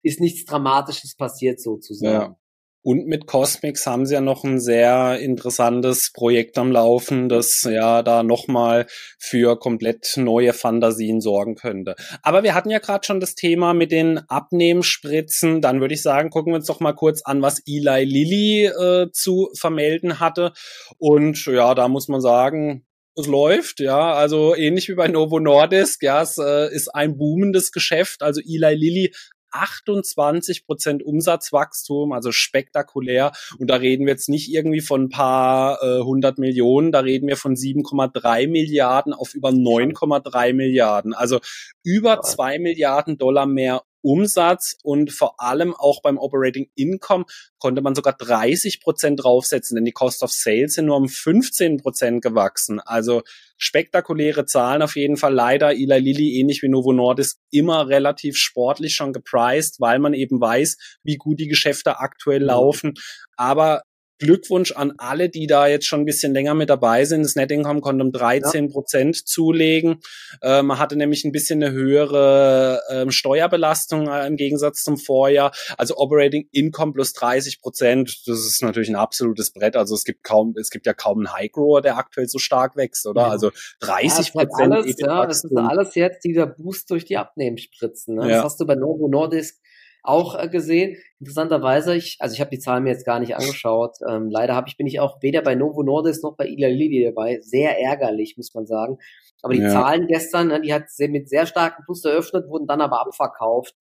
ist nichts Dramatisches passiert sozusagen. Ja. Und mit Cosmix haben sie ja noch ein sehr interessantes Projekt am Laufen, das ja da nochmal für komplett neue Fantasien sorgen könnte. Aber wir hatten ja gerade schon das Thema mit den Abnehmspritzen. Dann würde ich sagen, gucken wir uns doch mal kurz an, was Eli Lilly äh, zu vermelden hatte. Und ja, da muss man sagen, es läuft, ja, also ähnlich wie bei Novo Nordisk, ja, es äh, ist ein boomendes Geschäft. Also Eli Lilly 28 Prozent Umsatzwachstum, also spektakulär. Und da reden wir jetzt nicht irgendwie von ein paar äh, hundert Millionen, da reden wir von 7,3 Milliarden auf über 9,3 Milliarden. Also über zwei Milliarden Dollar mehr Umsatz und vor allem auch beim Operating Income konnte man sogar 30 Prozent draufsetzen, denn die Cost of Sales sind nur um 15 Prozent gewachsen. Also spektakuläre Zahlen auf jeden Fall. Leider Eli Lilly, ähnlich wie Novo Nordisk, immer relativ sportlich schon gepriced, weil man eben weiß, wie gut die Geschäfte aktuell mhm. laufen. Aber Glückwunsch an alle, die da jetzt schon ein bisschen länger mit dabei sind. Das Net Income konnte um 13 Prozent ja. zulegen. Äh, man hatte nämlich ein bisschen eine höhere äh, Steuerbelastung äh, im Gegensatz zum Vorjahr. Also Operating Income plus 30 Prozent. Das ist natürlich ein absolutes Brett. Also es gibt kaum, es gibt ja kaum einen High Grower, der aktuell so stark wächst, oder? Ja. Also 30 Prozent. Ja, alles, ja, das ist alles jetzt dieser Boost durch die Abnehmenspritzen. Ne? Das hast du bei Novo Nordisk auch äh, gesehen. Interessanterweise, ich, also ich habe die Zahlen mir jetzt gar nicht angeschaut. Ähm, leider habe ich bin ich auch weder bei Novo Nordisk noch bei Ila Lilly dabei. Sehr ärgerlich, muss man sagen. Aber die ja. Zahlen gestern, ne, die hat mit sehr starkem Plus eröffnet, wurden dann aber abverkauft.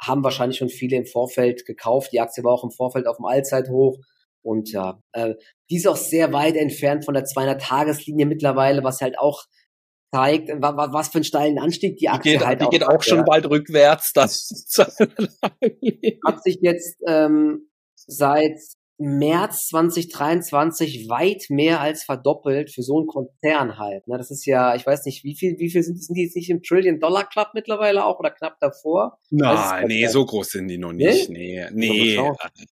Haben wahrscheinlich schon viele im Vorfeld gekauft. Die Aktie war auch im Vorfeld auf dem Allzeithoch. Und ja, äh, die ist auch sehr weit entfernt von der 200-Tageslinie mittlerweile, was halt auch zeigt, was für einen steilen Anstieg die Aktie die geht, halt die auch geht auch schon ja. bald rückwärts. Das hat sich jetzt ähm, seit März 2023 weit mehr als verdoppelt für so einen Konzern halt. Ne? Das ist ja, ich weiß nicht, wie viel, wie viel sind, sind die jetzt nicht im Trillion Dollar Club mittlerweile auch oder knapp davor? Nein, nee, so groß sind die noch nicht. Nee, nee. nee.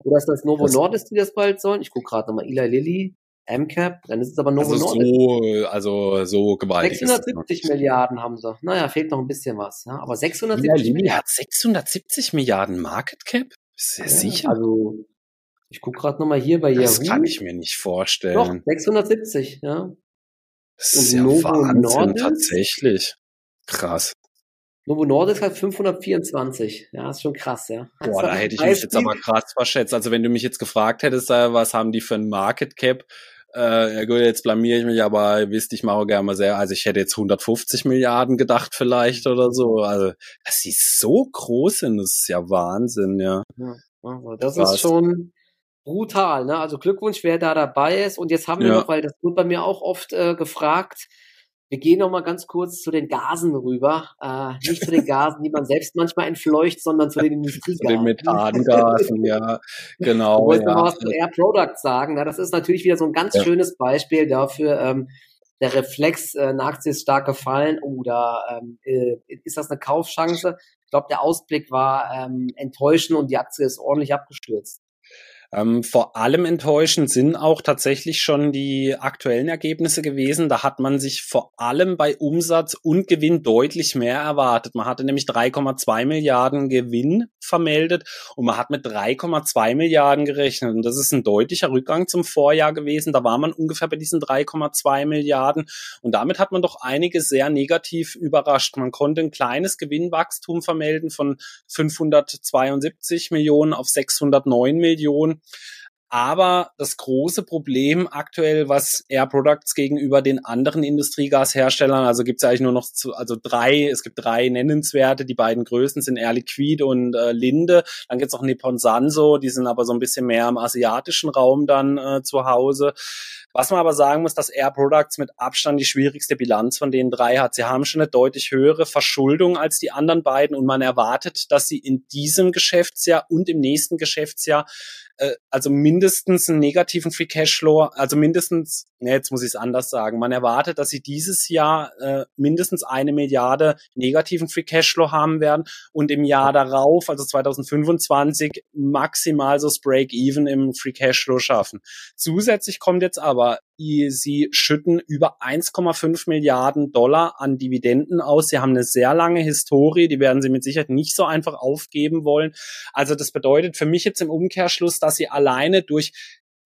Oder ist das Novo Nordisk, die das bald sollen? Ich gucke gerade nochmal, Eli Lilly. MCAP, dann ist es aber Novo also so, also so gewaltig. 670 Milliarden haben sie. Naja, fehlt noch ein bisschen was. Ja? Aber 670 ja, Milliarden. hat 670 Milliarden Market Cap? Ist ja, sicher? Also, ich gucke gerade nochmal hier bei Yahoo. Das kann ich mir nicht vorstellen. Doch, 670, ja. Das ist Und ja Novo Wahnsinn, Nordisk, tatsächlich. Krass. Novo Nordisk hat 524. Ja, ist schon krass, ja. Boah, da hätte ich mich jetzt aber krass verschätzt. Also wenn du mich jetzt gefragt hättest, äh, was haben die für ein Market Cap, äh, ja gut, jetzt blamier ich mich, aber wisst, ich mache gerne mal sehr, also ich hätte jetzt 150 Milliarden gedacht vielleicht oder so. Also, dass sie so groß sind, das ist ja Wahnsinn, ja. ja also das Krass. ist schon brutal, ne? Also Glückwunsch, wer da dabei ist. Und jetzt haben wir ja. noch, weil das wird bei mir auch oft äh, gefragt, wir gehen noch mal ganz kurz zu den Gasen rüber. Äh, nicht zu den Gasen, die man selbst manchmal entfleucht, sondern zu den Industriegasen. Zu den Methangasen, ja, genau. Ich wollte ja. noch was zu Air Products sagen. Na, das ist natürlich wieder so ein ganz ja. schönes Beispiel dafür. Ähm, der Reflex, äh, eine Aktie ist stark gefallen oder ähm, äh, ist das eine Kaufchance? Ich glaube, der Ausblick war ähm, enttäuschend und die Aktie ist ordentlich abgestürzt. Ähm, vor allem enttäuschend sind auch tatsächlich schon die aktuellen Ergebnisse gewesen. Da hat man sich vor allem bei Umsatz und Gewinn deutlich mehr erwartet. Man hatte nämlich 3,2 Milliarden Gewinn vermeldet und man hat mit 3,2 Milliarden gerechnet. Und das ist ein deutlicher Rückgang zum Vorjahr gewesen. Da war man ungefähr bei diesen 3,2 Milliarden. Und damit hat man doch einige sehr negativ überrascht. Man konnte ein kleines Gewinnwachstum vermelden von 572 Millionen auf 609 Millionen. Aber das große Problem aktuell, was Air Products gegenüber den anderen Industriegasherstellern, also gibt es eigentlich nur noch zu, also drei, es gibt drei nennenswerte, die beiden größten sind Air Liquide und äh, Linde. Dann gibt es noch Nippon Sanso, die sind aber so ein bisschen mehr im asiatischen Raum dann äh, zu Hause. Was man aber sagen muss, dass Air Products mit Abstand die schwierigste Bilanz von den drei hat. Sie haben schon eine deutlich höhere Verschuldung als die anderen beiden und man erwartet, dass sie in diesem Geschäftsjahr und im nächsten Geschäftsjahr äh, also mindestens einen negativen Free Cashflow, also mindestens, ne, jetzt muss ich es anders sagen, man erwartet, dass sie dieses Jahr äh, mindestens eine Milliarde negativen Free Cashflow haben werden und im Jahr darauf, also 2025, maximal so das Break-Even im Free Cashflow schaffen. Zusätzlich kommt jetzt aber Sie schütten über 1,5 Milliarden Dollar an Dividenden aus. Sie haben eine sehr lange Historie, die werden Sie mit Sicherheit nicht so einfach aufgeben wollen. Also das bedeutet für mich jetzt im Umkehrschluss, dass Sie alleine durch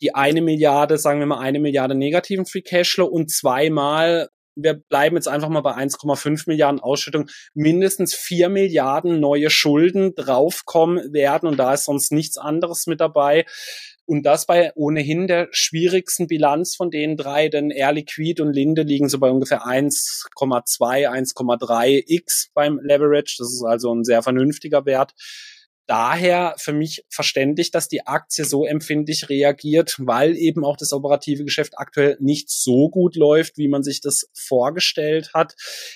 die eine Milliarde, sagen wir mal eine Milliarde negativen Free Cashflow und zweimal wir bleiben jetzt einfach mal bei 1,5 Milliarden Ausschüttung, mindestens 4 Milliarden neue Schulden draufkommen werden und da ist sonst nichts anderes mit dabei. Und das bei ohnehin der schwierigsten Bilanz von den drei, denn Air Liquid und Linde liegen so bei ungefähr 1,2, 1,3 x beim Leverage. Das ist also ein sehr vernünftiger Wert daher für mich verständlich, dass die Aktie so empfindlich reagiert, weil eben auch das operative Geschäft aktuell nicht so gut läuft, wie man sich das vorgestellt hat.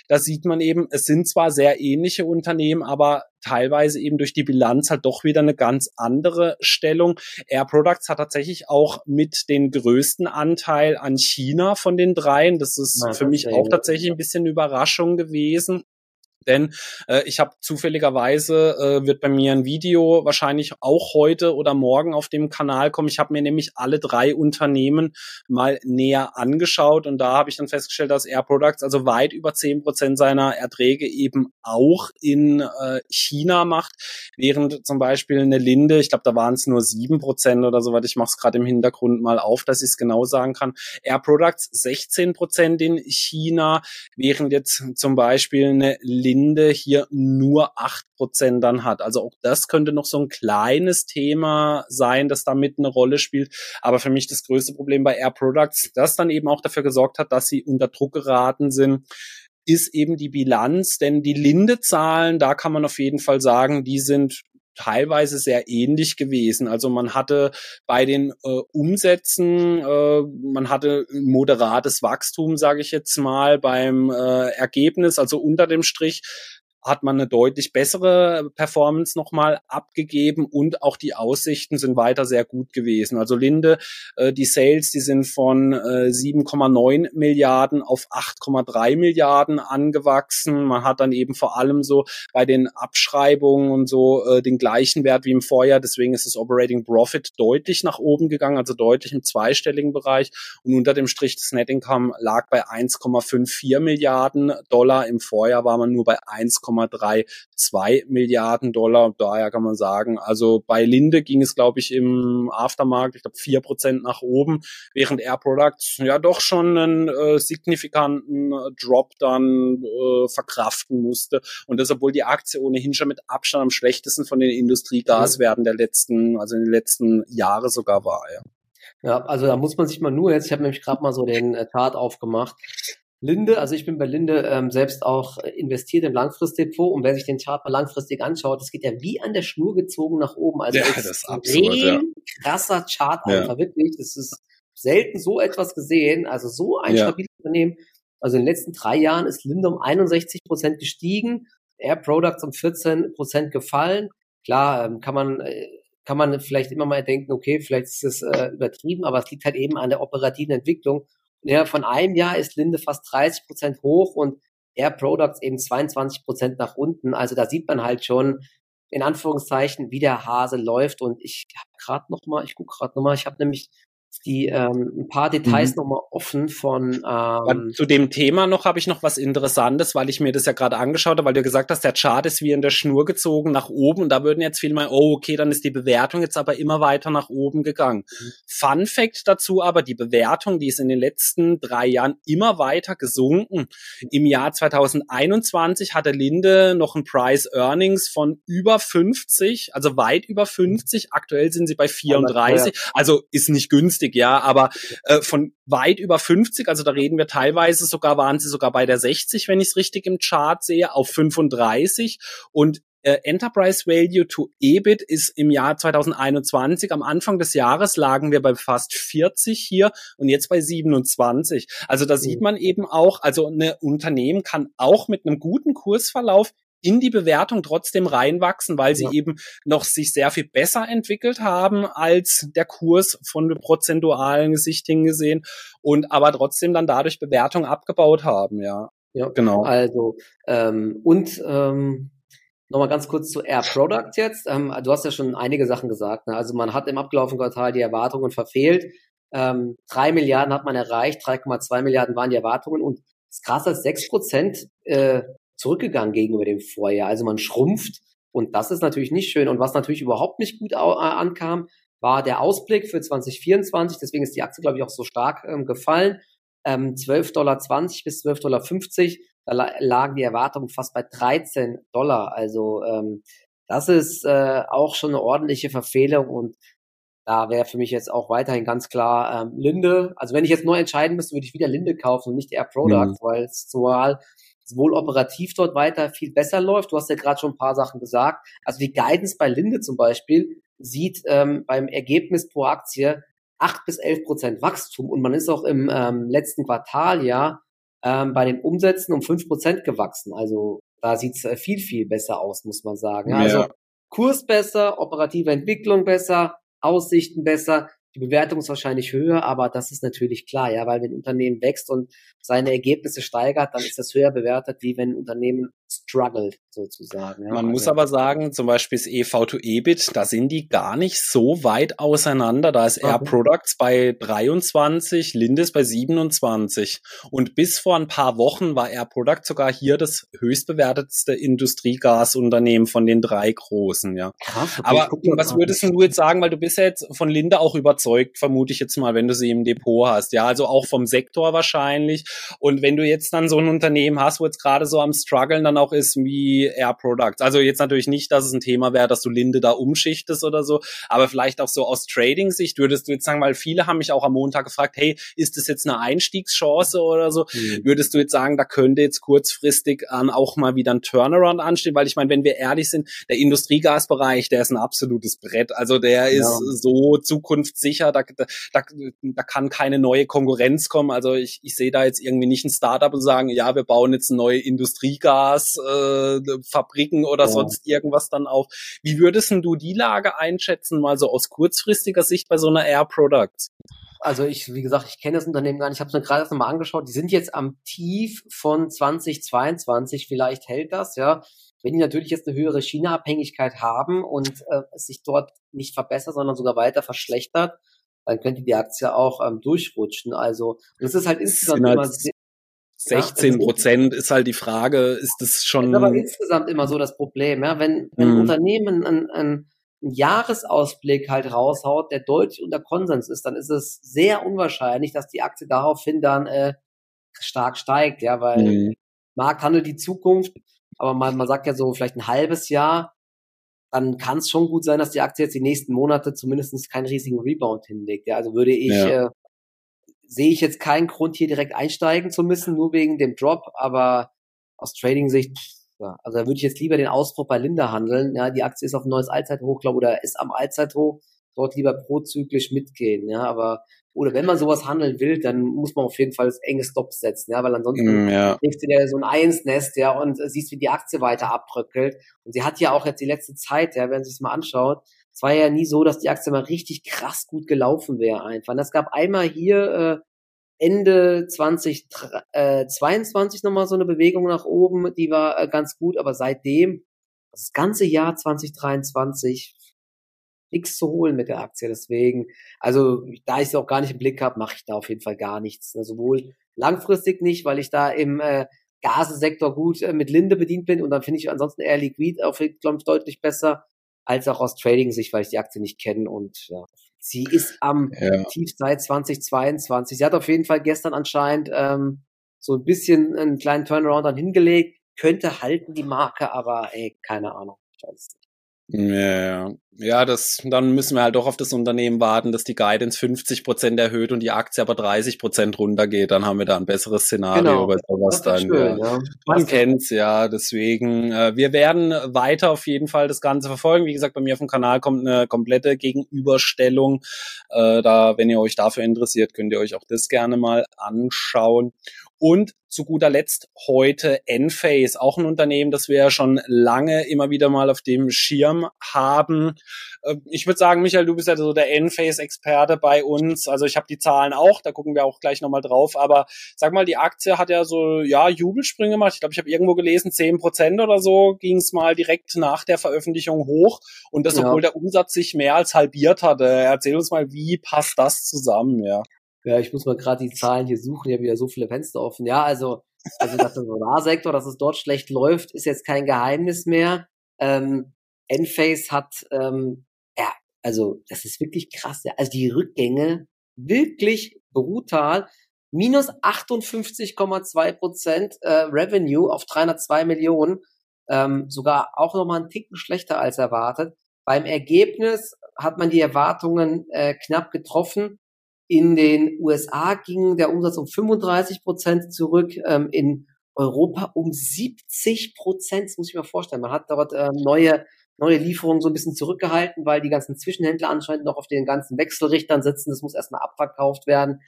Da sieht man eben, es sind zwar sehr ähnliche Unternehmen, aber teilweise eben durch die Bilanz halt doch wieder eine ganz andere Stellung. Air Products hat tatsächlich auch mit den größten Anteil an China von den dreien. Das ist ja, für mich auch tatsächlich ein bisschen Überraschung gewesen. Denn äh, ich habe zufälligerweise, äh, wird bei mir ein Video wahrscheinlich auch heute oder morgen auf dem Kanal kommen. Ich habe mir nämlich alle drei Unternehmen mal näher angeschaut und da habe ich dann festgestellt, dass Air Products also weit über zehn Prozent seiner Erträge eben auch in äh, China macht, während zum Beispiel eine Linde, ich glaube, da waren es nur sieben Prozent oder so, was ich mache es gerade im Hintergrund mal auf, dass ich es genau sagen kann. Air Products 16 Prozent in China, während jetzt zum Beispiel eine Linde Ende hier nur acht Prozent dann hat. Also auch das könnte noch so ein kleines Thema sein, das damit eine Rolle spielt. Aber für mich das größte Problem bei Air Products, das dann eben auch dafür gesorgt hat, dass sie unter Druck geraten sind, ist eben die Bilanz, denn die Linde-Zahlen, da kann man auf jeden Fall sagen, die sind teilweise sehr ähnlich gewesen. Also man hatte bei den äh, Umsätzen, äh, man hatte moderates Wachstum, sage ich jetzt mal, beim äh, Ergebnis, also unter dem Strich hat man eine deutlich bessere Performance nochmal abgegeben und auch die Aussichten sind weiter sehr gut gewesen. Also Linde, äh, die Sales, die sind von äh, 7,9 Milliarden auf 8,3 Milliarden angewachsen. Man hat dann eben vor allem so bei den Abschreibungen und so äh, den gleichen Wert wie im Vorjahr. Deswegen ist das Operating Profit deutlich nach oben gegangen, also deutlich im zweistelligen Bereich. Und unter dem Strich das Net Income lag bei 1,54 Milliarden Dollar. Im Vorjahr war man nur bei 1, 1,32 Milliarden Dollar. Daher kann man sagen, also bei Linde ging es, glaube ich, im Aftermarkt, ich glaube, vier Prozent nach oben, während Air Products ja doch schon einen äh, signifikanten Drop dann äh, verkraften musste. Und das, obwohl die Aktie ohnehin schon mit Abstand am schlechtesten von den Industriegaswerten der letzten, also in den letzten Jahre sogar war, ja. Ja, also da muss man sich mal nur jetzt, ich habe nämlich gerade mal so den äh, Chart aufgemacht. Linde, also ich bin bei Linde ähm, selbst auch äh, investiert im Langfristdepot und wer sich den Chart mal langfristig anschaut, das geht ja wie an der Schnur gezogen nach oben. Also ja, das ist absolut, ja. krasser Chart einfach, ja. wirklich. Das ist selten so etwas gesehen, also so ein ja. stabiles Unternehmen. Also in den letzten drei Jahren ist Linde um 61 Prozent gestiegen, Air Products um 14 Prozent gefallen. Klar, ähm, kann man äh, kann man vielleicht immer mal denken, okay, vielleicht ist es äh, übertrieben, aber es liegt halt eben an der operativen Entwicklung ja, von einem Jahr ist Linde fast 30 Prozent hoch und Air Products eben 22 Prozent nach unten. Also da sieht man halt schon, in Anführungszeichen, wie der Hase läuft. Und ich habe gerade noch mal, ich gucke gerade noch mal, ich habe nämlich die ähm, ein paar Details mhm. nochmal offen von ähm zu dem Thema noch habe ich noch was Interessantes, weil ich mir das ja gerade angeschaut habe, weil du gesagt hast, der Chart ist wie in der Schnur gezogen nach oben und da würden jetzt viele mal, oh okay, dann ist die Bewertung jetzt aber immer weiter nach oben gegangen. Mhm. Fun Fact dazu aber, die Bewertung, die ist in den letzten drei Jahren immer weiter gesunken. Im Jahr 2021 hatte Linde noch ein Price Earnings von über 50, also weit über 50. Aktuell sind sie bei 34, also ist nicht günstig günstig, ja, aber äh, von weit über 50, also da reden wir teilweise sogar, waren sie sogar bei der 60, wenn ich es richtig im Chart sehe, auf 35 und äh, Enterprise Value to EBIT ist im Jahr 2021, am Anfang des Jahres lagen wir bei fast 40 hier und jetzt bei 27. Also da sieht mhm. man eben auch, also ein Unternehmen kann auch mit einem guten Kursverlauf in die Bewertung trotzdem reinwachsen, weil sie ja. eben noch sich sehr viel besser entwickelt haben als der Kurs von prozentualen Sicht hingesehen und aber trotzdem dann dadurch Bewertung abgebaut haben, ja. Ja, genau. Also ähm, und ähm, Nochmal ganz kurz zu Air Product jetzt. Ähm, du hast ja schon einige Sachen gesagt. Ne? Also man hat im abgelaufenen Quartal die Erwartungen verfehlt. Ähm, drei Milliarden hat man erreicht, 3,2 Milliarden waren die Erwartungen und das krasse ist, sechs Prozent äh, zurückgegangen gegenüber dem Vorjahr. Also man schrumpft und das ist natürlich nicht schön. Und was natürlich überhaupt nicht gut ankam, war der Ausblick für 2024. Deswegen ist die Aktie, glaube ich, auch so stark ähm, gefallen. Ähm, 12,20 Dollar bis 12,50 Dollar. Da lagen die Erwartungen fast bei 13 Dollar. Also ähm, das ist äh, auch schon eine ordentliche Verfehlung und da wäre für mich jetzt auch weiterhin ganz klar ähm, Linde. Also wenn ich jetzt neu entscheiden müsste, würde ich wieder Linde kaufen und nicht Air Product, mhm. weil es zumal sowohl operativ dort weiter viel besser läuft. Du hast ja gerade schon ein paar Sachen gesagt. Also die Guidance bei Linde zum Beispiel sieht ähm, beim Ergebnis pro Aktie acht bis elf Prozent Wachstum und man ist auch im ähm, letzten Quartal ja ähm, bei den Umsätzen um fünf Prozent gewachsen. Also da sieht's äh, viel, viel besser aus, muss man sagen. Ja, also Kurs besser, operative Entwicklung besser, Aussichten besser die Bewertung ist wahrscheinlich höher, aber das ist natürlich klar, ja, weil wenn ein Unternehmen wächst und seine Ergebnisse steigert, dann ist das höher bewertet, wie wenn ein Unternehmen struggelt, sozusagen. Ja. Man also, muss aber sagen, zum Beispiel das EV to EBIT, da sind die gar nicht so weit auseinander. Da ist Air Products bei 23, Lindes bei 27. Und bis vor ein paar Wochen war Air Products sogar hier das höchstbewertetste Industriegasunternehmen von den drei großen, ja. Krass, okay, aber was würdest du jetzt sagen, weil du bist ja jetzt von Linde auch überzeugt, vermute ich jetzt mal, wenn du sie im Depot hast, ja, also auch vom Sektor wahrscheinlich. Und wenn du jetzt dann so ein Unternehmen hast, wo jetzt gerade so am struggeln dann auch ist wie Air Products. Also jetzt natürlich nicht, dass es ein Thema wäre, dass du Linde da umschichtest oder so, aber vielleicht auch so aus Trading-Sicht würdest du jetzt sagen, weil viele haben mich auch am Montag gefragt, hey, ist das jetzt eine Einstiegschance oder so? Mhm. Würdest du jetzt sagen, da könnte jetzt kurzfristig ähm, auch mal wieder ein Turnaround anstehen? Weil ich meine, wenn wir ehrlich sind, der Industriegasbereich, der ist ein absolutes Brett. Also der ist ja. so zukunftssicher, da, da, da, da kann keine neue Konkurrenz kommen. Also ich, ich sehe da jetzt irgendwie nicht ein Startup und sagen, ja, wir bauen jetzt neue Industriegas Fabriken oder ja. sonst irgendwas dann auf. Wie würdest du die Lage einschätzen, mal so aus kurzfristiger Sicht bei so einer Air Products? Also ich, wie gesagt, ich kenne das Unternehmen gar nicht. Ich habe es mir gerade erst mal angeschaut. Die sind jetzt am Tief von 2022. Vielleicht hält das, ja. Wenn die natürlich jetzt eine höhere China-Abhängigkeit haben und äh, es sich dort nicht verbessert, sondern sogar weiter verschlechtert, dann könnte die Aktie auch ähm, durchrutschen. Also es ist halt insgesamt immer sehr, 16 also Prozent ist halt die Frage, ist das schon. Das ist aber insgesamt immer so das Problem, ja. Wenn, wenn ein mhm. Unternehmen einen, einen, einen Jahresausblick halt raushaut, der deutlich unter Konsens ist, dann ist es sehr unwahrscheinlich, dass die Aktie daraufhin dann äh, stark steigt, ja, weil mhm. Markt handelt die Zukunft, aber man, man sagt ja so vielleicht ein halbes Jahr, dann kann es schon gut sein, dass die Aktie jetzt die nächsten Monate zumindest keinen riesigen Rebound hinlegt. Ja, also würde ich ja. äh, sehe ich jetzt keinen Grund, hier direkt einsteigen zu müssen, nur wegen dem Drop, aber aus Trading-Sicht, ja, also da würde ich jetzt lieber den Ausbruch bei Linda handeln. Ja, die Aktie ist auf ein neues Allzeithoch, glaube oder ist am Allzeithoch, dort lieber prozyklisch mitgehen, ja, aber oder wenn man sowas handeln will, dann muss man auf jeden Fall das enge Stop setzen, ja, weil ansonsten mm, ja. kriegst du dir so ein Einsnest, ja, und siehst, wie die Aktie weiter abbröckelt. Und sie hat ja auch jetzt die letzte Zeit, ja, wenn man sich mal anschaut, es war ja nie so, dass die Aktie mal richtig krass gut gelaufen wäre einfach. Es gab einmal hier äh, Ende 2022 äh, nochmal so eine Bewegung nach oben, die war äh, ganz gut, aber seitdem, das ganze Jahr 2023 nichts zu holen mit der Aktie. Deswegen, also da ich sie auch gar nicht im Blick habe, mache ich da auf jeden Fall gar nichts. Ne? Sowohl langfristig nicht, weil ich da im äh, Gasesektor gut äh, mit Linde bedient bin und dann finde ich ansonsten eher Liquid auf glaube ich deutlich besser als auch aus Trading-Sicht, weil ich die Aktie nicht kenne und ja, sie ist am ja. Tief seit 2022. Sie hat auf jeden Fall gestern anscheinend ähm, so ein bisschen einen kleinen Turnaround dann hingelegt, könnte halten die Marke, aber ey, keine Ahnung. Nicht. Ja, ja, das, dann müssen wir halt doch auf das Unternehmen warten, dass die Guidance 50 Prozent erhöht und die Aktie aber 30 Prozent runtergeht. Dann haben wir da ein besseres Szenario genau. bei sowas dann. Schön, ja. ja. Man kennt's, ja. Deswegen, äh, wir werden weiter auf jeden Fall das Ganze verfolgen. Wie gesagt, bei mir auf dem Kanal kommt eine komplette Gegenüberstellung. Äh, da, wenn ihr euch dafür interessiert, könnt ihr euch auch das gerne mal anschauen. Und zu guter Letzt heute Enphase, auch ein Unternehmen, das wir ja schon lange immer wieder mal auf dem Schirm haben. Äh, ich würde sagen, Michael, du bist ja so der Enphase-Experte bei uns. Also ich habe die Zahlen auch, da gucken wir auch gleich nochmal drauf. Aber sag mal, die Aktie hat ja so, ja, Jubelsprünge gemacht. Ich glaube, ich habe irgendwo gelesen, zehn Prozent oder so ging es mal direkt nach der Veröffentlichung hoch. Und das, obwohl ja. der Umsatz sich mehr als halbiert hatte. Erzähl uns mal, wie passt das zusammen, ja? Ja, ich muss mal gerade die Zahlen hier suchen, ich habe wieder so viele Fenster offen. Ja, also, also dass der Solarsektor, dass es dort schlecht läuft, ist jetzt kein Geheimnis mehr. Ähm, Enphase hat, ähm, ja, also das ist wirklich krass. Ja. Also die Rückgänge wirklich brutal. Minus 58,2 Prozent äh, Revenue auf 302 Millionen. Ähm, sogar auch nochmal einen Ticken schlechter als erwartet. Beim Ergebnis hat man die Erwartungen äh, knapp getroffen. In den USA ging der Umsatz um 35 Prozent zurück, ähm, in Europa um 70 Prozent. Das muss ich mir vorstellen. Man hat dort ähm, neue, neue Lieferungen so ein bisschen zurückgehalten, weil die ganzen Zwischenhändler anscheinend noch auf den ganzen Wechselrichtern sitzen. Das muss erstmal abverkauft werden.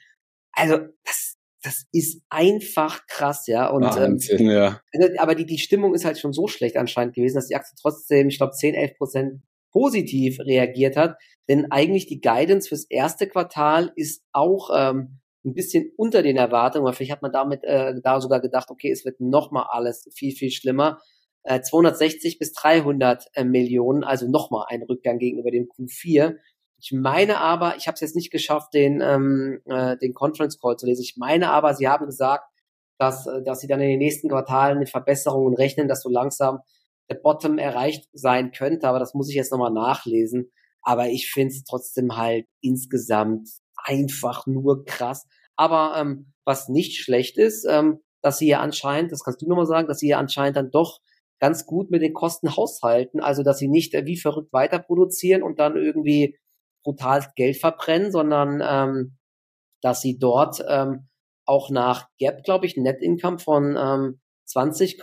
Also das, das ist einfach krass, ja. Und, Wahnsinn, ähm, ja. Also, aber die, die Stimmung ist halt schon so schlecht anscheinend gewesen, dass die Aktie trotzdem, ich glaube, 10, 11 Prozent positiv reagiert hat. Denn eigentlich die Guidance fürs erste Quartal ist auch ähm, ein bisschen unter den Erwartungen, weil vielleicht hat man damit äh, da sogar gedacht, okay, es wird nochmal alles viel, viel schlimmer. Äh, 260 bis 300 äh, Millionen, also nochmal ein Rückgang gegenüber dem Q4. Ich meine aber, ich habe es jetzt nicht geschafft, den, ähm, äh, den Conference Call zu lesen. Ich meine aber, Sie haben gesagt, dass, äh, dass Sie dann in den nächsten Quartalen mit Verbesserungen rechnen, dass so langsam der Bottom erreicht sein könnte, aber das muss ich jetzt nochmal nachlesen. Aber ich finde es trotzdem halt insgesamt einfach nur krass. Aber ähm, was nicht schlecht ist, ähm, dass sie ja anscheinend, das kannst du nochmal sagen, dass sie ja anscheinend dann doch ganz gut mit den Kosten haushalten. Also dass sie nicht äh, wie verrückt weiter produzieren und dann irgendwie brutal Geld verbrennen, sondern ähm, dass sie dort ähm, auch nach Gap, glaube ich, Net Income von ähm, 20,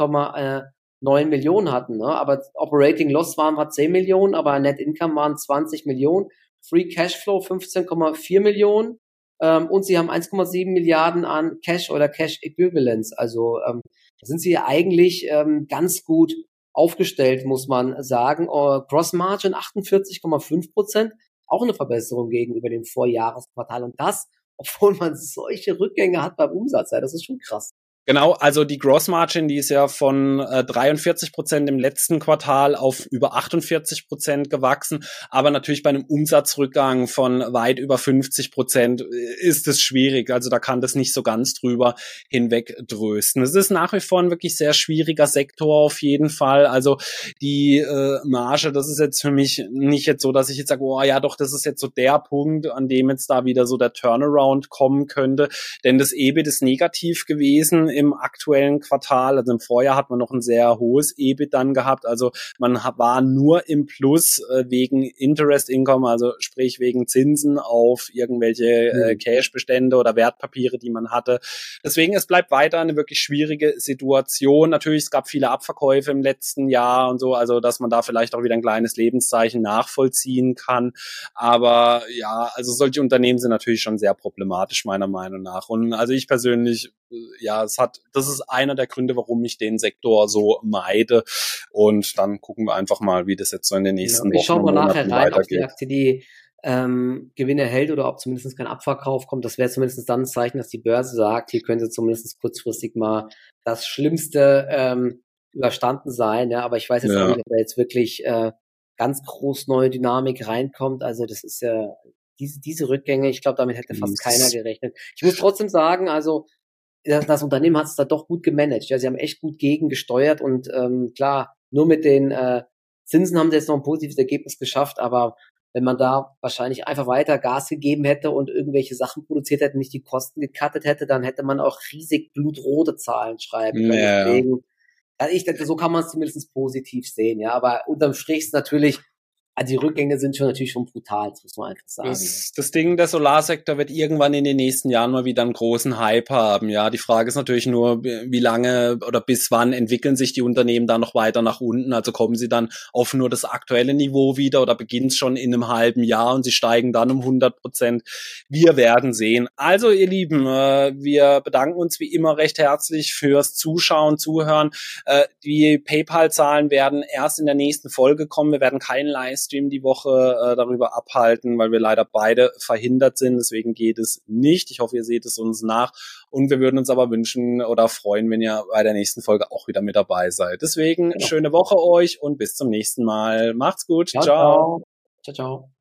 9 Millionen hatten. Ne? Aber Operating Loss waren mal 10 Millionen, aber Net Income waren 20 Millionen. Free Cashflow 15,4 Millionen. Ähm, und sie haben 1,7 Milliarden an Cash oder Cash Equivalents. Also ähm, da sind sie eigentlich ähm, ganz gut aufgestellt, muss man sagen. Uh, Gross Margin 48,5 Prozent. Auch eine Verbesserung gegenüber dem Vorjahresquartal. Und das, obwohl man solche Rückgänge hat beim Umsatz. Ja, das ist schon krass. Genau, also die Gross Margin, die ist ja von äh, 43 Prozent im letzten Quartal auf über 48 Prozent gewachsen, aber natürlich bei einem Umsatzrückgang von weit über 50 Prozent äh, ist es schwierig. Also da kann das nicht so ganz drüber hinwegdrösten. Es ist nach wie vor ein wirklich sehr schwieriger Sektor auf jeden Fall. Also die äh, Marge, das ist jetzt für mich nicht jetzt so, dass ich jetzt sage, oh ja, doch, das ist jetzt so der Punkt, an dem jetzt da wieder so der Turnaround kommen könnte, denn das EBIT ist negativ gewesen im aktuellen Quartal. Also im Vorjahr hat man noch ein sehr hohes EBIT dann gehabt. Also man war nur im Plus äh, wegen Interest Income, also sprich wegen Zinsen auf irgendwelche äh, mhm. Cash-Bestände oder Wertpapiere, die man hatte. Deswegen, es bleibt weiter eine wirklich schwierige Situation. Natürlich, es gab viele Abverkäufe im letzten Jahr und so, also dass man da vielleicht auch wieder ein kleines Lebenszeichen nachvollziehen kann. Aber ja, also solche Unternehmen sind natürlich schon sehr problematisch, meiner Meinung nach. Und also ich persönlich, ja, es hat das ist einer der Gründe, warum ich den Sektor so meide. Und dann gucken wir einfach mal, wie das jetzt so in den nächsten ja, Wochen schauen wir nachher rein, ob die Aktie die ähm, Gewinne hält oder ob zumindest kein Abverkauf kommt. Das wäre zumindest dann ein Zeichen, dass die Börse sagt, hier können sie zumindest kurzfristig mal das Schlimmste ähm, überstanden sein, ja, aber ich weiß jetzt ja. nicht, ob da jetzt wirklich äh, ganz groß neue Dynamik reinkommt. Also das ist ja diese, diese Rückgänge, ich glaube, damit hätte fast keiner gerechnet. Ich muss trotzdem sagen, also das, Unternehmen hat es da doch gut gemanagt. Ja, sie haben echt gut gegengesteuert und ähm, klar, nur mit den äh, Zinsen haben sie jetzt noch ein positives Ergebnis geschafft, aber wenn man da wahrscheinlich einfach weiter Gas gegeben hätte und irgendwelche Sachen produziert hätte, nicht die Kosten gekattet hätte, dann hätte man auch riesig blutrote Zahlen schreiben können. Ja. Deswegen, also ich denke, so kann man es zumindest positiv sehen, ja. Aber unterm Strich ist natürlich also die Rückgänge sind schon natürlich schon brutal, das muss man einfach sagen. Das, das Ding, der Solarsektor wird irgendwann in den nächsten Jahren mal wieder einen großen Hype haben. Ja, die Frage ist natürlich nur, wie lange oder bis wann entwickeln sich die Unternehmen da noch weiter nach unten? Also kommen sie dann auf nur das aktuelle Niveau wieder oder beginnt es schon in einem halben Jahr und sie steigen dann um 100 Prozent? Wir werden sehen. Also ihr Lieben, äh, wir bedanken uns wie immer recht herzlich fürs Zuschauen, Zuhören. Äh, die PayPal-Zahlen werden erst in der nächsten Folge kommen. Wir werden keinen Livestream Livestream die Woche äh, darüber abhalten, weil wir leider beide verhindert sind. Deswegen geht es nicht. Ich hoffe, ihr seht es uns nach. Und wir würden uns aber wünschen oder freuen, wenn ihr bei der nächsten Folge auch wieder mit dabei seid. Deswegen genau. schöne Woche euch und bis zum nächsten Mal. Macht's gut. ciao. ciao. ciao, ciao.